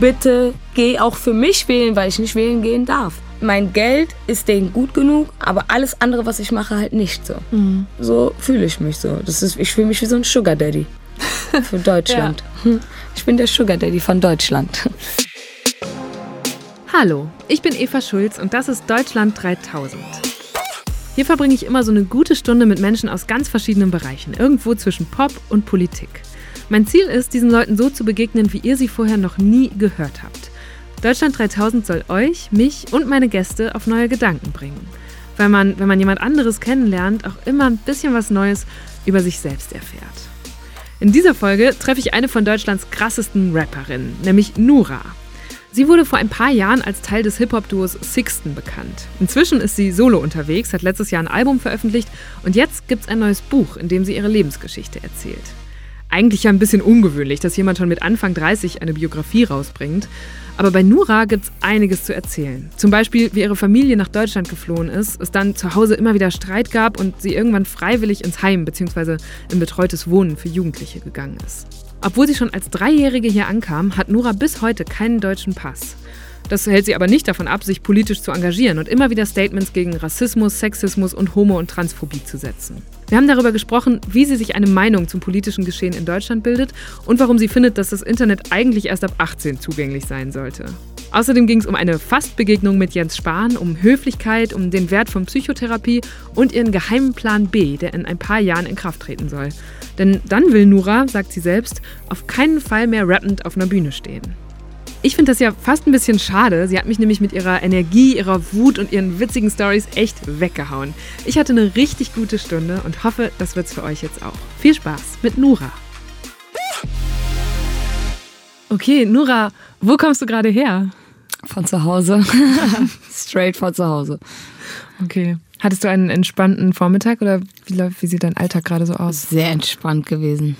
bitte geh auch für mich wählen, weil ich nicht wählen gehen darf. Mein Geld ist denen gut genug, aber alles andere, was ich mache, halt nicht so. Mhm. So fühle ich mich so. Das ist, ich fühle mich wie so ein Sugar Daddy für Deutschland. ja. Ich bin der Sugar Daddy von Deutschland. Hallo, ich bin Eva Schulz und das ist Deutschland 3000. Hier verbringe ich immer so eine gute Stunde mit Menschen aus ganz verschiedenen Bereichen, irgendwo zwischen Pop und Politik. Mein Ziel ist, diesen Leuten so zu begegnen, wie ihr sie vorher noch nie gehört habt. Deutschland 3000 soll euch, mich und meine Gäste auf neue Gedanken bringen. Weil man, wenn man jemand anderes kennenlernt, auch immer ein bisschen was Neues über sich selbst erfährt. In dieser Folge treffe ich eine von Deutschlands krassesten Rapperinnen, nämlich Nura. Sie wurde vor ein paar Jahren als Teil des Hip-Hop-Duos Sixten bekannt. Inzwischen ist sie solo unterwegs, hat letztes Jahr ein Album veröffentlicht und jetzt gibt es ein neues Buch, in dem sie ihre Lebensgeschichte erzählt. Eigentlich ja ein bisschen ungewöhnlich, dass jemand schon mit Anfang 30 eine Biografie rausbringt. Aber bei Nura gibt es einiges zu erzählen. Zum Beispiel, wie ihre Familie nach Deutschland geflohen ist, es dann zu Hause immer wieder Streit gab und sie irgendwann freiwillig ins Heim bzw. in betreutes Wohnen für Jugendliche gegangen ist. Obwohl sie schon als Dreijährige hier ankam, hat Nora bis heute keinen deutschen Pass. Das hält sie aber nicht davon ab, sich politisch zu engagieren und immer wieder Statements gegen Rassismus, Sexismus und Homo- und Transphobie zu setzen. Wir haben darüber gesprochen, wie sie sich eine Meinung zum politischen Geschehen in Deutschland bildet und warum sie findet, dass das Internet eigentlich erst ab 18 zugänglich sein sollte. Außerdem ging es um eine Fastbegegnung mit Jens Spahn, um Höflichkeit, um den Wert von Psychotherapie und ihren geheimen Plan B, der in ein paar Jahren in Kraft treten soll. Denn dann will Nura, sagt sie selbst, auf keinen Fall mehr rappend auf einer Bühne stehen. Ich finde das ja fast ein bisschen schade. Sie hat mich nämlich mit ihrer Energie, ihrer Wut und ihren witzigen Stories echt weggehauen. Ich hatte eine richtig gute Stunde und hoffe, das wird's für euch jetzt auch. Viel Spaß mit Nura. Okay, Nura, wo kommst du gerade her? Von zu Hause. Straight von zu Hause. Okay. Hattest du einen entspannten Vormittag oder wie, wie sieht dein Alltag gerade so aus? Sehr entspannt gewesen.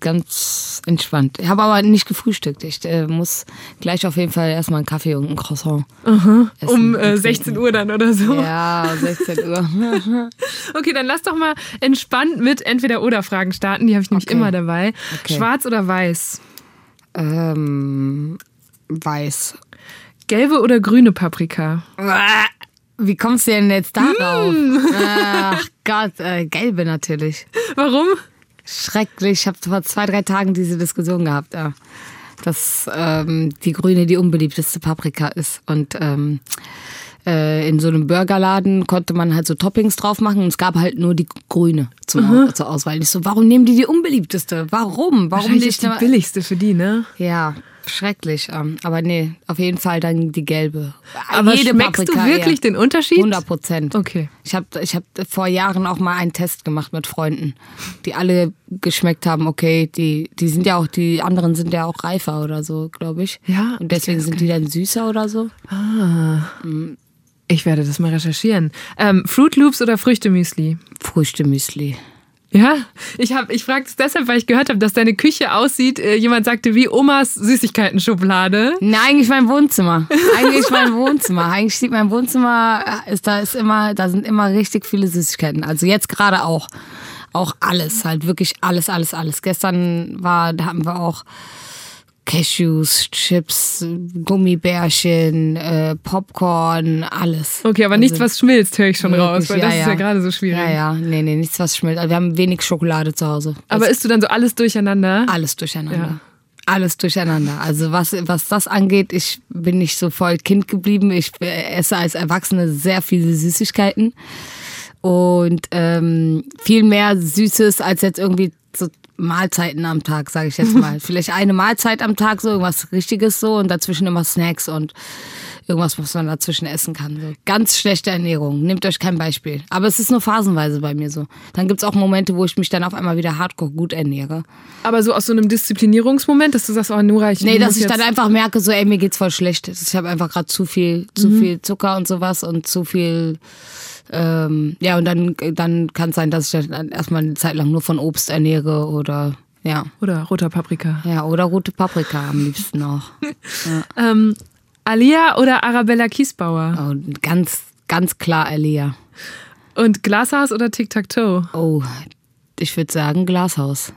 Ganz entspannt. Ich habe aber nicht gefrühstückt. Ich äh, muss gleich auf jeden Fall erstmal einen Kaffee und ein Croissant. Aha. Um äh, 16 Uhr dann oder so. Ja, 16 Uhr. okay, dann lass doch mal entspannt mit Entweder-Oder-Fragen starten. Die habe ich nämlich okay. immer dabei. Okay. Schwarz oder weiß? Ähm, weiß. Gelbe oder grüne Paprika? Wie kommst du denn jetzt darauf? Mm. Ach Gott, äh, gelbe natürlich. Warum? Schrecklich. Ich habe vor zwei, drei Tagen diese Diskussion gehabt, ja. dass ähm, die grüne die unbeliebteste Paprika ist. Und ähm, äh, in so einem Burgerladen konnte man halt so Toppings drauf machen und es gab halt nur die grüne zum, mhm. zur Auswahl. Ich so, warum nehmen die die unbeliebteste? Warum? Warum nicht die billigste für die, ne? Ja, schrecklich. Ähm, aber nee, auf jeden Fall dann die gelbe. Aber Jede schmeckst Paprika du wirklich eher. den Unterschied? 100 Prozent. Okay. Ich habe ich hab vor Jahren auch mal einen Test gemacht mit Freunden, die alle geschmeckt haben, okay, die, die sind ja auch, die anderen sind ja auch reifer oder so, glaube ich. Ja. Und deswegen sind die dann süßer oder so. Ah. Mhm. Ich werde das mal recherchieren. Ähm, Fruit Loops oder Früchtemüsli? Früchtemüsli. Ja, ich habe, ich frage es deshalb, weil ich gehört habe, dass deine Küche aussieht. Äh, jemand sagte wie Omas Süßigkeiten-Schublade. Nein, eigentlich mein Wohnzimmer. Eigentlich mein Wohnzimmer. Eigentlich sieht mein Wohnzimmer, äh, ist, da ist immer, da sind immer richtig viele Süßigkeiten. Also jetzt gerade auch, auch alles, halt wirklich alles, alles, alles. Gestern war, da haben wir auch Cashews, Chips, Gummibärchen, äh, Popcorn, alles. Okay, aber also, nichts, was schmilzt, höre ich schon wirklich, raus, weil ja, das ja. ist ja gerade so schwierig. Ja, ja, nee, nee, nichts, was schmilzt. Also wir haben wenig Schokolade zu Hause. Aber isst du dann so alles durcheinander? Alles durcheinander. Ja. Alles durcheinander. Also was, was das angeht, ich bin nicht so voll Kind geblieben. Ich esse als Erwachsene sehr viele Süßigkeiten und ähm, viel mehr Süßes als jetzt irgendwie so Mahlzeiten am Tag, sage ich jetzt mal. Vielleicht eine Mahlzeit am Tag, so irgendwas Richtiges so und dazwischen immer Snacks und irgendwas, was man dazwischen essen kann. So. Ganz schlechte Ernährung. Nehmt euch kein Beispiel. Aber es ist nur phasenweise bei mir so. Dann gibt es auch Momente, wo ich mich dann auf einmal wieder hardcore gut ernähre. Aber so aus so einem Disziplinierungsmoment, dass du sagst, oh Nura, ich Nee, dass ich dann einfach merke, so ey, mir geht's voll schlecht. Ich habe einfach gerade zu viel, zu mhm. viel Zucker und sowas und zu viel ähm, ja, und dann, dann kann es sein, dass ich dann erstmal eine Zeit lang nur von Obst ernähre oder ja. Oder roter Paprika. Ja, oder rote Paprika am liebsten auch. ja. ähm, Alia oder Arabella Kiesbauer? Oh, ganz, ganz klar Alia. Und Glashaus oder Tic-Tac-Toe? Oh, ich würde sagen Glashaus.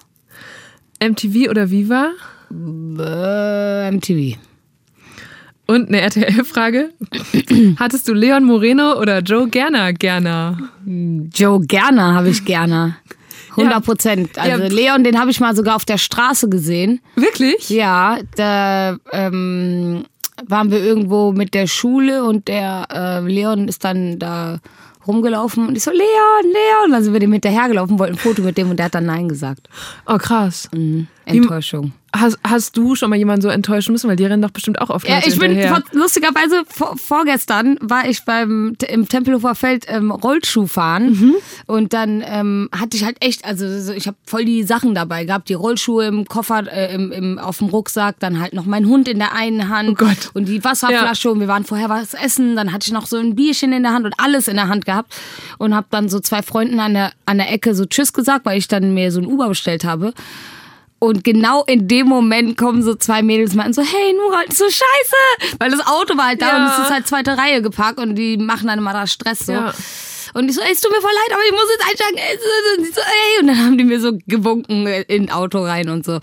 MTV oder Viva? Äh, MTV. Und eine RTL-Frage. Hattest du Leon Moreno oder Joe Gerner gerne? Joe Gerner habe ich gerne. 100 Prozent. Also Ja. Leon, den habe ich mal sogar auf der Straße gesehen. Wirklich? Ja, da ähm, waren wir irgendwo mit der Schule und der äh, Leon ist dann da rumgelaufen und ich so, Leon, Leon. Dann sind wir dem hinterhergelaufen, wollten ein Foto mit dem und der hat dann Nein gesagt. Oh, krass. Enttäuschung. Hast, hast du schon mal jemanden so enttäuschen müssen? Weil die rennen doch bestimmt auch oft Ja, ich bin hinterher. vor, lustigerweise vor, vorgestern war ich beim im Tempelhofer Feld ähm, Rollschuh fahren Mhm. und dann ähm, hatte ich halt echt, also so, ich habe voll die Sachen dabei gehabt, die Rollschuhe im Koffer, äh, im, im, auf dem Rucksack, dann halt noch mein Hund in der einen Hand Oh Gott. und die Wasserflasche und wir waren vorher was essen, dann hatte ich noch so ein Bierchen in der Hand und alles in der Hand gehabt und habe dann so zwei Freunden an der an der Ecke so Tschüss gesagt, weil ich dann mir so ein Uber bestellt habe. Und genau in dem Moment kommen so zwei Mädels und meinten so, hey Nura, so scheiße. Weil das Auto war halt da Ja. und es ist halt zweite Reihe geparkt und die machen dann immer da Stress so. Ja. Und ich so, ey, es tut mir voll leid, aber ich muss jetzt einsteigen. Und, so, ey. und dann haben die mir so gewunken in Auto rein und so.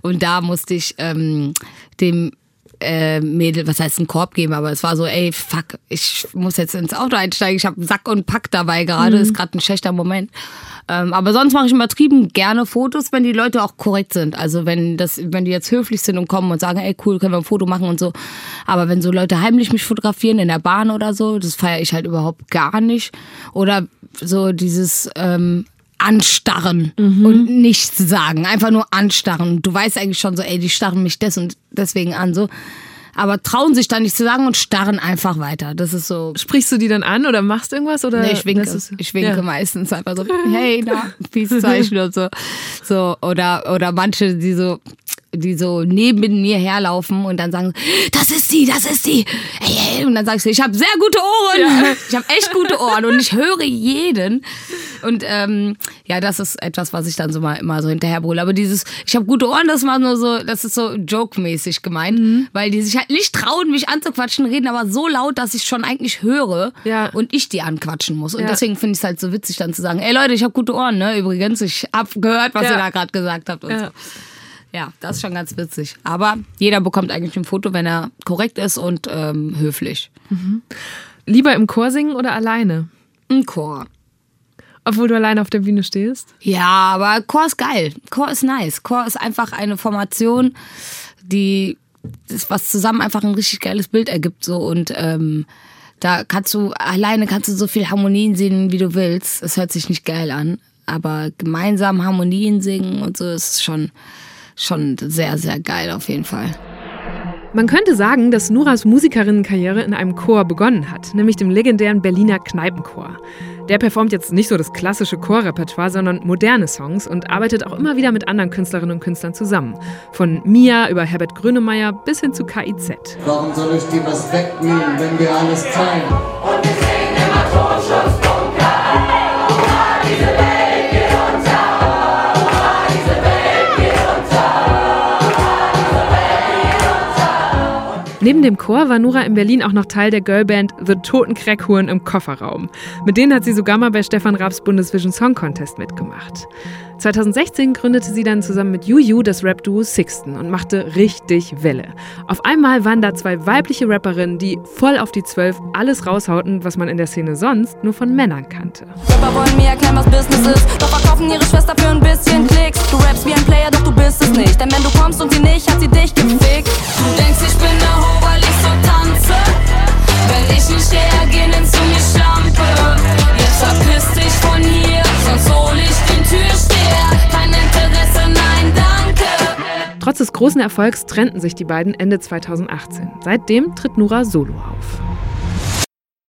Und da musste ich ähm, dem äh, Mädel, was heißt ein Korb geben, aber es war so, ey, fuck, ich muss jetzt ins Auto einsteigen. Ich habe Sack und Pack dabei gerade, ist gerade ein schlechter Moment. Ähm, aber sonst mache ich übertrieben gerne Fotos, wenn die Leute auch korrekt sind. Also wenn das, wenn die jetzt höflich sind und kommen und sagen, ey cool, können wir ein Foto machen und so. Aber wenn so Leute heimlich mich fotografieren in der Bahn oder so, das feiere ich halt überhaupt gar nicht. Oder so dieses ähm, Anstarren und nichts sagen, einfach nur anstarren. Du weißt eigentlich schon so, ey, die starren mich des und deswegen an so. Aber trauen sich dann nicht zu sagen und starren einfach weiter. Das ist so. Sprichst du die dann an oder machst irgendwas? Oder Nee, ich winke. ist- ich winke ja. meistens einfach so, hey, na, Peace-Zeichen und so. so. Oder, oder manche, die so, die so neben mir herlaufen und dann sagen, das ist sie, das ist sie. Hey, hey. Und dann sagst du, ich habe sehr gute Ohren. Ich habe echt gute Ohren und ich höre jeden. Und ähm, ja, das ist etwas, was ich dann so mal immer so hinterherbrülle. Aber dieses, ich habe gute Ohren, das war nur so, das ist so joke-mäßig gemeint, Mhm. weil die sich halt nicht trauen, mich anzuquatschen, reden aber so laut, dass ich schon eigentlich höre Ja. und ich die anquatschen muss. Und Ja. deswegen finde ich es halt so witzig, dann zu sagen, ey Leute, ich habe gute Ohren, ne? Übrigens, ich habe gehört, was Ja. ihr da gerade gesagt habt und Ja. so. Ja, das ist schon ganz witzig. Aber jeder bekommt eigentlich ein Foto, wenn er korrekt ist und ähm, höflich. Lieber im Chor singen oder alleine? Ein Chor. Obwohl du alleine auf der Bühne stehst? Ja, aber Chor ist geil. Chor ist nice. Chor ist einfach eine Formation, die das, was zusammen einfach ein richtig geiles Bild ergibt. So und ähm, da kannst du alleine kannst du so viel Harmonien singen, wie du willst. Es hört sich nicht geil an, aber gemeinsam Harmonien singen und so ist schon schon sehr sehr geil auf jeden Fall. Man könnte sagen, dass Nuras Musikerinnenkarriere in einem Chor begonnen hat, nämlich dem legendären Berliner Kneipenchor. Der performt jetzt nicht so das klassische Chorrepertoire, sondern moderne Songs und arbeitet auch immer wieder mit anderen Künstlerinnen und Künstlern zusammen. Von Mia über Herbert Grönemeyer bis hin zu KIZ. Warum soll ich dir was wegnehmen, wenn wir alles teilen? Neben dem Chor war Nura in Berlin auch noch Teil der Girlband The Toten Crackhuren im Kofferraum. Mit denen hat sie sogar mal bei Stefan Raabs Bundesvision Song Contest mitgemacht. 2016 gründete sie dann zusammen mit Juju das Rap-Duo Sixten und machte richtig Welle. Auf einmal waren da zwei weibliche Rapperinnen, die voll auf die Zwölf alles raushauten, was man in der Szene sonst nur von Männern kannte. Rapper wollen mir erklären, was Business ist. Doch verkaufen ihre Schwester für ein bisschen Klicks. Du rappst wie ein Player, doch du bist es nicht. Denn wenn du kommst und sie nicht, hat sie dich gefickt. Du denkst, ich bin Trotz des großen Erfolgs trennten sich die beiden Ende 2018. Seitdem tritt Nura solo auf.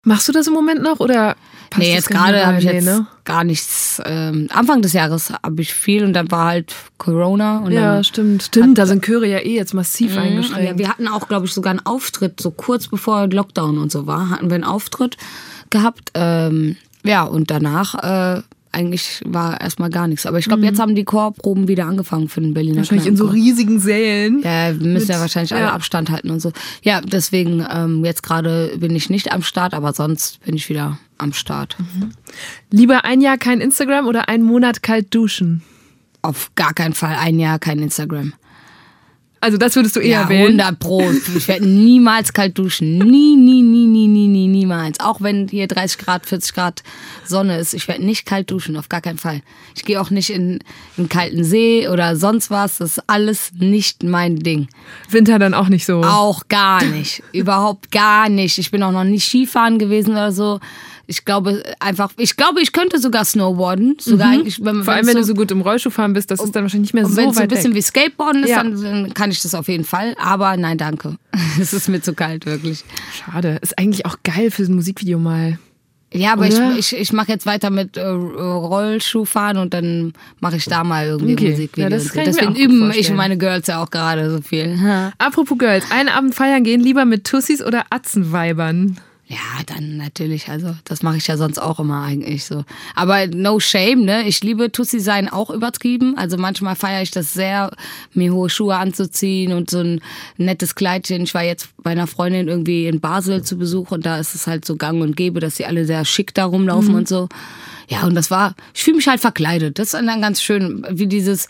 Machst du das im Moment noch oder passt nee, jetzt gerade habe ich jetzt ne? gar nichts. Ähm, Anfang des Jahres habe ich viel und dann war halt Corona und Ja, dann stimmt, stimmt. Da sind Chöre ja eh jetzt massiv Ja, eingeschränkt. wir hatten auch, glaube ich, sogar einen Auftritt, so kurz bevor Lockdown und so war, hatten wir einen Auftritt gehabt. Ähm, ja, und danach äh, eigentlich war erstmal gar nichts. Aber ich glaube, jetzt haben die Chorproben wieder angefangen für den Berliner Mhm. Wahrscheinlich in so riesigen Sälen. Ja, wir müssen mit- ja wahrscheinlich alle ja. Abstand halten und so. Ja, deswegen ähm, jetzt gerade bin ich nicht am Start, aber sonst bin ich wieder am Start. Lieber ein Jahr kein Instagram oder einen Monat kalt duschen? Auf gar keinen Fall ein Jahr kein Instagram. Also das würdest du eher Ja, wählen. 100 Pro. Ich werde niemals kalt duschen. Nie, nie, nie, nie, nie, nie, niemals. Auch wenn hier 30 Grad, 40 Grad Sonne ist. Ich werde nicht kalt duschen, auf gar keinen Fall. Ich gehe auch nicht in, in einen kalten See oder sonst was. Das ist alles nicht mein Ding. Winter dann auch nicht so. Auch gar nicht. Überhaupt gar nicht. Ich bin auch noch nicht Skifahren gewesen oder so. Ich glaube einfach, ich glaube, ich könnte sogar snowboarden. Sogar eigentlich, wenn, Mhm. Vor allem, wenn so du so gut im Rollschuh fahren bist, das ist dann wahrscheinlich nicht mehr so wenn es so ein weit bisschen weg. wie Skateboarden ist, Ja. dann, kann ich das auf jeden Fall. Aber nein, danke. Es ist mir zu kalt, wirklich. Schade. Ist eigentlich auch geil für ein Musikvideo mal. Ja, aber Oder? ich, ich, ich mache jetzt weiter mit äh, Rollschuhfahren und dann mache ich da mal irgendwie Okay. Musikvideo. Ja, das so. kann ich mir Deswegen üben ich vorstellen. und meine Girls ja auch gerade so viel. Apropos Girls, einen Abend feiern gehen, lieber mit Tussis oder Atzenweibern? Ja, dann natürlich. Also, das mache ich ja sonst auch immer eigentlich so. Aber no shame, ne? Ich liebe Tussi sein auch übertrieben. Also manchmal feiere ich das sehr, mir hohe Schuhe anzuziehen und so ein nettes Kleidchen. Ich war jetzt bei einer Freundin irgendwie in Basel zu Besuch und da ist es halt so gang und gäbe, dass sie alle sehr schick da rumlaufen und so. Ja, und das war, ich fühle mich halt verkleidet. Das ist dann ganz schön, wie dieses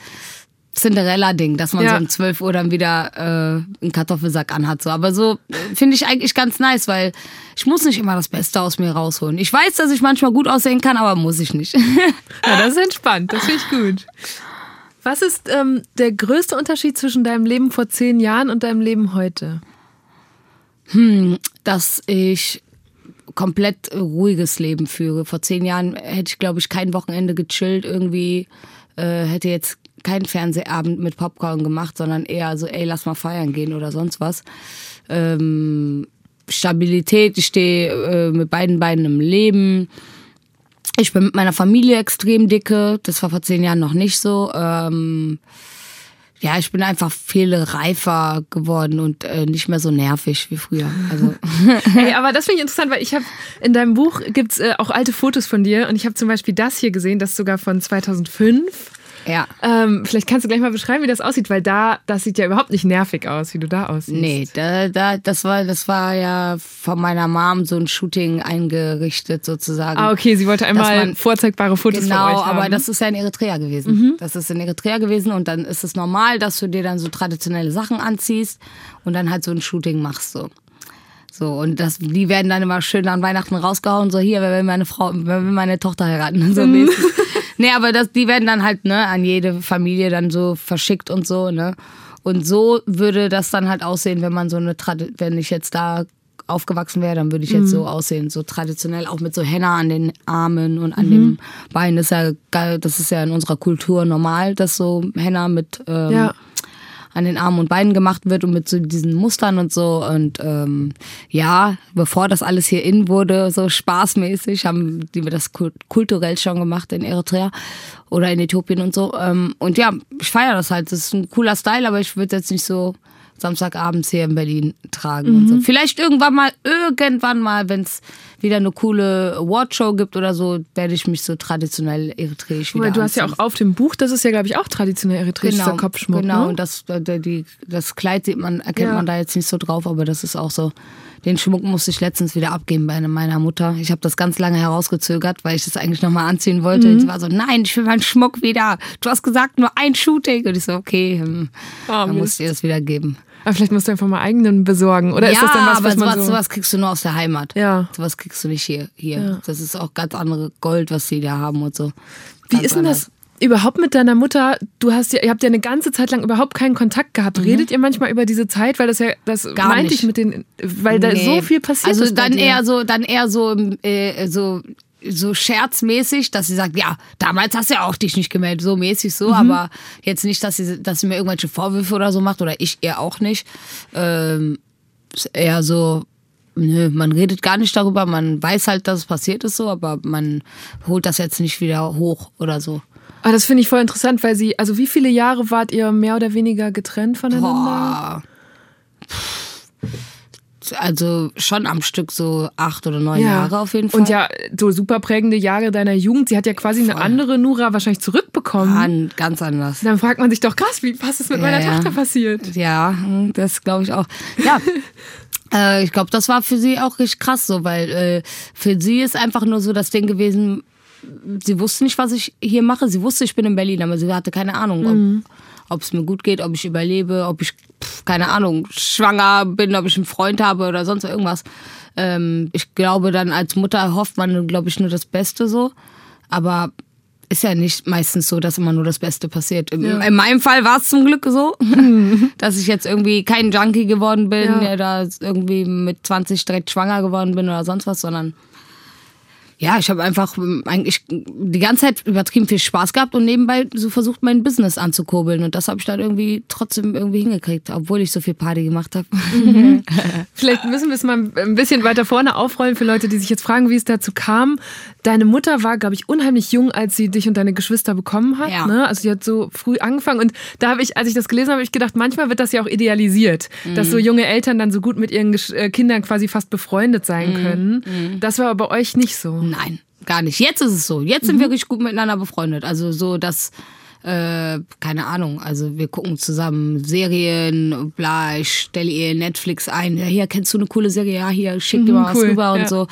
Cinderella-Ding, dass man Ja. so um 12 Uhr dann wieder äh, einen Kartoffelsack anhat. So. Aber so äh, finde ich eigentlich ganz nice, weil ich muss nicht immer das Beste aus mir rausholen. Ich weiß, dass ich manchmal gut aussehen kann, aber muss ich nicht. Ja, das ist entspannt, das finde ich gut. Was ist ähm, der größte Unterschied zwischen deinem Leben vor zehn Jahren und deinem Leben heute? dass ich komplett ruhiges Leben führe. Vor zehn Jahren hätte ich, glaube ich, kein Wochenende gechillt irgendwie, äh, hätte jetzt keinen Fernsehabend mit Popcorn gemacht, sondern eher so, ey, lass mal feiern gehen oder sonst was. Ähm, Stabilität, ich stehe äh, mit beiden Beinen im Leben. Ich bin mit meiner Familie extrem dicke. Das war vor zehn Jahren noch nicht so. Ähm, ja, ich bin einfach viel reifer geworden und äh, nicht mehr so nervig wie früher. Also Ey, aber das finde ich interessant, weil ich habe in deinem Buch gibt's äh, auch alte Fotos von dir und ich habe zum Beispiel das hier gesehen, das ist sogar von 2005. ja. Ähm, vielleicht kannst du gleich mal beschreiben, wie das aussieht, weil da, das sieht ja überhaupt nicht nervig aus, wie du da aussiehst. Nee, da, da, das war, das war ja von meiner Mom so ein Shooting eingerichtet sozusagen. Ah, okay, sie wollte einmal man- vorzeigbare Fotos Genau, von euch haben. Mhm. aber das ist ja in Eritrea gewesen. Das ist in Eritrea gewesen und dann ist es normal, dass du dir dann so traditionelle Sachen anziehst und dann halt so ein Shooting machst so. So, und das, die werden dann immer schön an Weihnachten rausgehauen, so hier, wer will meine Frau, wer will meine Tochter heiraten, so Mhm. mäßig. nee, aber das, die werden dann halt, ne, an jede Familie dann so verschickt und so, ne. Und so würde das dann halt aussehen, wenn man so eine, Tradi wenn ich jetzt da aufgewachsen wäre, dann würde ich jetzt Mhm. so aussehen, so traditionell, auch mit so Henna an den Armen und Mhm. an dem Bein. Das ist ja geil, das ist ja in unserer Kultur normal, dass so Henna mit ähm, Ja. An den Armen und Beinen gemacht wird und mit so diesen Mustern und so. Und ähm, ja, bevor das alles hier in wurde, so spaßmäßig, haben die das kult- kulturell schon gemacht in Eritrea oder in Äthiopien und so. Ähm, und ja, ich feiere das halt. Das ist ein cooler Style, aber ich würde jetzt nicht so Samstagabends hier in Berlin tragen und so. Vielleicht irgendwann mal, irgendwann mal, wenn es wieder eine coole Awardshow gibt oder so, werde ich mich so traditionell eritreisch wieder Weil du hast ja auch auf dem Buch, das ist ja, glaube ich, auch traditionell eritreischer Kopfschmuck. Genau, ne? und das, äh, die, das Kleid sieht man, erkennt Ja. man da jetzt nicht so drauf, aber das ist auch so. Den Schmuck musste ich letztens wieder abgeben bei meiner Mutter. Ich habe das ganz lange herausgezögert, weil ich das eigentlich nochmal anziehen wollte. Mhm. Und sie war so, nein, ich will meinen Schmuck wieder. Du hast gesagt, nur ein Shooting. Und ich so, okay, hm, Ah, dann musst du dir das wieder geben. Aber vielleicht musst du einfach mal eigenen besorgen. Oder ja, ist das dann was, aber was man sowas, so... sowas kriegst du nur aus der Heimat. Ja. Sowas kriegst du nicht hier. hier. Ja. Das ist auch ganz andere Gold, was die da haben und so. Wie Ganz ist denn das überhaupt mit deiner Mutter? Du hast ja, ihr habt ja eine ganze Zeit lang überhaupt keinen Kontakt gehabt. Redet ihr manchmal über diese Zeit, weil das ja, das Mhm. Gar meinte nicht. ich mit den, weil da Nee. so viel passiert also ist. bei dann eher so, dann eher so, äh, so, so scherzmäßig, dass sie sagt, ja, damals hast du ja auch dich nicht gemeldet, so mäßig so, aber jetzt nicht, dass sie, dass sie mir irgendwelche Vorwürfe oder so macht oder ich ihr auch nicht. Ähm, ist eher so, nö, man redet gar nicht darüber, man weiß halt, dass es passiert ist so, aber man holt das jetzt nicht wieder hoch oder so. Aber das finde ich voll interessant, weil sie, also wie viele Jahre wart ihr mehr oder weniger getrennt voneinander? Boah. Also schon am Stück so acht oder neun Jahre auf jeden Fall. Und ja, so super prägende Jahre deiner Jugend. Sie hat ja quasi eine andere Nura wahrscheinlich zurückbekommen. An, ganz anders. Dann fragt man sich doch, krass, wie, was ist mit meiner Ja, ja. Tochter passiert? Ja, das glaube ich auch. Ja. äh, ich glaube, das war für sie auch richtig krass so, weil äh, für sie ist einfach nur so das Ding gewesen, sie wusste nicht, was ich hier mache. Sie wusste, ich bin in Berlin, aber sie hatte keine Ahnung, ob, ob es mir gut geht, ob ich überlebe, ob ich, pf, keine Ahnung, schwanger bin, ob ich einen Freund habe oder sonst irgendwas. Ähm, ich glaube, dann als Mutter hofft man, glaube ich, nur das Beste so. Aber ist ja nicht meistens so, dass immer nur das Beste passiert. In, in meinem Fall war es zum Glück so, dass ich jetzt irgendwie kein Junkie geworden bin, Ja. der da irgendwie mit 20 direkt schwanger geworden bin oder sonst was, sondern ja, ich habe einfach ähm, eigentlich die ganze Zeit übertrieben viel Spaß gehabt und nebenbei so versucht, mein Business anzukurbeln. Und das habe ich dann irgendwie trotzdem irgendwie hingekriegt, obwohl ich so viel Party gemacht habe. Vielleicht müssen wir es mal ein bisschen weiter vorne aufrollen für Leute, die sich jetzt fragen, wie es dazu kam. Deine Mutter war, glaube ich, unheimlich jung, als sie dich und deine Geschwister bekommen hat. Ja. Ne? Also sie hat so früh angefangen. Und da habe ich, als ich das gelesen habe, habe ich gedacht, manchmal wird das ja auch idealisiert, dass Mhm. so junge Eltern dann so gut mit ihren äh, Kindern quasi fast befreundet Mhm. sein können. Das war aber bei euch nicht so. Nein, gar nicht. Jetzt ist es so. Jetzt sind wir wirklich gut miteinander befreundet. Also so, dass, äh, keine Ahnung, also wir gucken zusammen Serien, bla, ich stelle ihr Netflix ein. Ja, hier, kennst du eine coole Serie? Ja, hier, schick dir mal was cool, rüber und ja. so.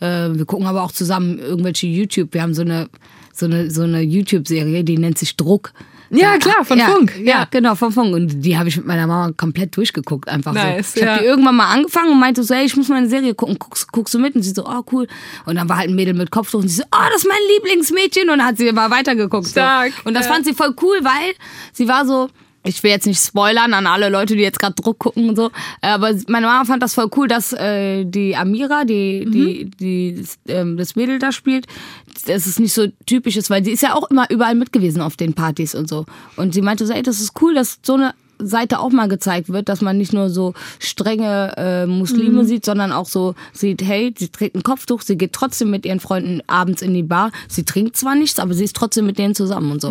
Äh, wir gucken aber auch zusammen irgendwelche YouTube. Wir haben so eine, so eine, so eine YouTube-Serie, die nennt sich Druck. Ja, klar, von ja, Funk. Ja, Ja. genau, von Funk. Und die habe ich mit meiner Mama komplett durchgeguckt, einfach Nice, so. Ich ja. habe die irgendwann mal angefangen und meinte so, ey, ich muss mal eine Serie gucken. Guckst, guckst du mit? Und sie so, oh, cool. Und dann war halt ein Mädel mit Kopftuch und sie so, oh, das ist mein Lieblingsmädchen. Und dann hat sie mal weitergeguckt. Stark, So. Und das fand sie voll cool, weil sie war so, ich will jetzt nicht spoilern an alle Leute, die jetzt gerade Druck gucken und so, äh, aber meine Mama fand das voll cool, dass äh, die Amira, die, die, die das, ähm, das Mädel da spielt, dass es nicht so typisch ist, weil sie ist ja auch immer überall mit gewesen auf den Partys und so. Und sie meinte so, ey, das ist cool, dass so eine Seite auch mal gezeigt wird, dass man nicht nur so strenge äh, Muslime sieht, sondern auch so sieht, hey, sie trägt ein Kopftuch, sie geht trotzdem mit ihren Freunden abends in die Bar. Sie trinkt zwar nichts, aber sie ist trotzdem mit denen zusammen und so.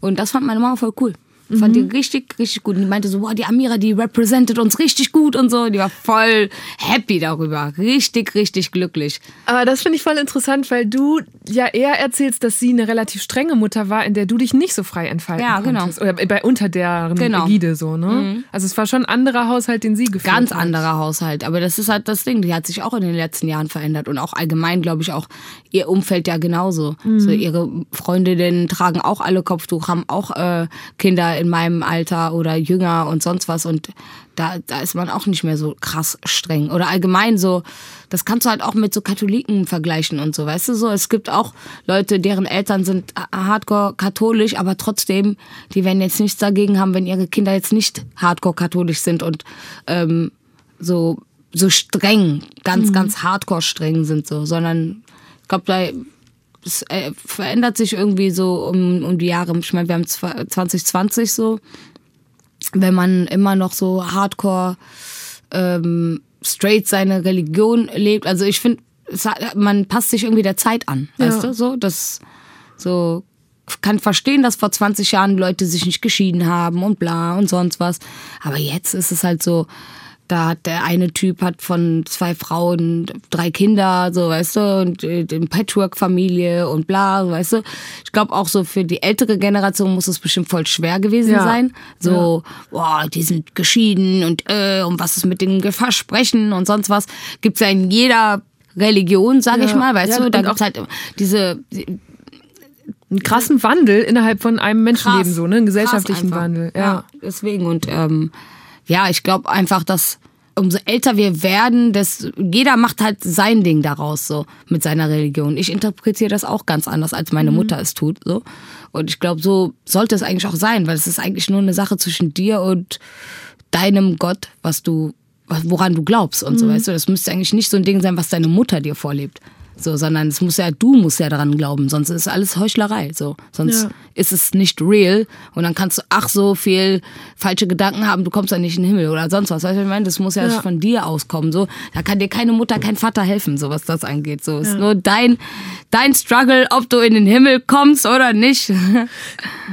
Und das fand meine Mama voll cool. Fand die richtig, richtig gut. Und die meinte so, boah, die Amira, die representet uns richtig gut und so. Die war voll happy darüber. Richtig, richtig glücklich. Aber das finde ich voll interessant, weil du ja eher erzählst, dass sie eine relativ strenge Mutter war, in der du dich nicht so frei entfalten Ja, genau. konntest. Oder bei unter deren Genau. Ägide so, ne? Also es war schon ein anderer Haushalt, den sie geführt Ganz hat. anderer Haushalt. Aber das ist halt das Ding. Die hat sich auch in den letzten Jahren verändert. Und auch allgemein, glaube ich, auch ihr Umfeld ja genauso. So ihre Freundinnen tragen auch alle Kopftuch, haben auch äh, Kinder in meinem Alter oder jünger und sonst was. Und da, da ist man auch nicht mehr so krass streng. Oder allgemein so, das kannst du halt auch mit so Katholiken vergleichen und so, weißt du so. Es gibt auch Leute, deren Eltern sind hardcore katholisch, aber trotzdem, die werden jetzt nichts dagegen haben, wenn ihre Kinder jetzt nicht hardcore katholisch sind und ähm, so, so streng, ganz, ganz hardcore streng sind so, sondern ich glaube, da es äh, verändert sich irgendwie so um, um die Jahre. Ich meine, wir haben zwa- 2020 so, wenn man immer noch so hardcore ähm, straight seine Religion lebt. Also ich finde, man passt sich irgendwie der Zeit an, Ja. weißt du, so, das so kann verstehen, dass vor 20 Jahren Leute sich nicht geschieden haben und bla und sonst was. Aber jetzt ist es halt so, da hat der eine Typ hat von zwei Frauen drei Kinder, so weißt du, und äh, den Patchwork-Familie und bla, weißt du. Ich glaube auch so für die ältere Generation muss es bestimmt voll schwer gewesen Ja. sein. So, boah, die sind geschieden und äh, und was ist mit den Versprechen und sonst was. Gibt's ja in jeder Religion, sag ich Ja. mal, weißt Ja, du, da gibt's halt diese Einen krassen Wandel innerhalb von einem Menschenleben, krass, so, ne? Einen gesellschaftlichen. Wandel. Ja. deswegen und ähm, ja, ich glaube einfach, dass umso älter wir werden, dass jeder macht halt sein Ding daraus so mit seiner Religion. Ich interpretiere das auch ganz anders, als meine Mutter es tut so. Und ich glaube, so sollte es eigentlich auch sein, weil es ist eigentlich nur eine Sache zwischen dir und deinem Gott, was du woran du glaubst und so, weißt du, das müsste eigentlich nicht so ein Ding sein, was deine Mutter dir vorlebt. So, sondern es muss ja, du musst ja daran glauben, sonst ist alles Heuchlerei. So, sonst Ja. ist es nicht real und dann kannst du ach so viel falsche Gedanken haben, du kommst dann nicht in den Himmel oder sonst was. Weißt du, ich meine, das muss ja, Ja. von dir auskommen. So, da kann dir keine Mutter, kein Vater helfen, so was das angeht. So, ist nur dein dein Struggle, ob du in den Himmel kommst oder nicht.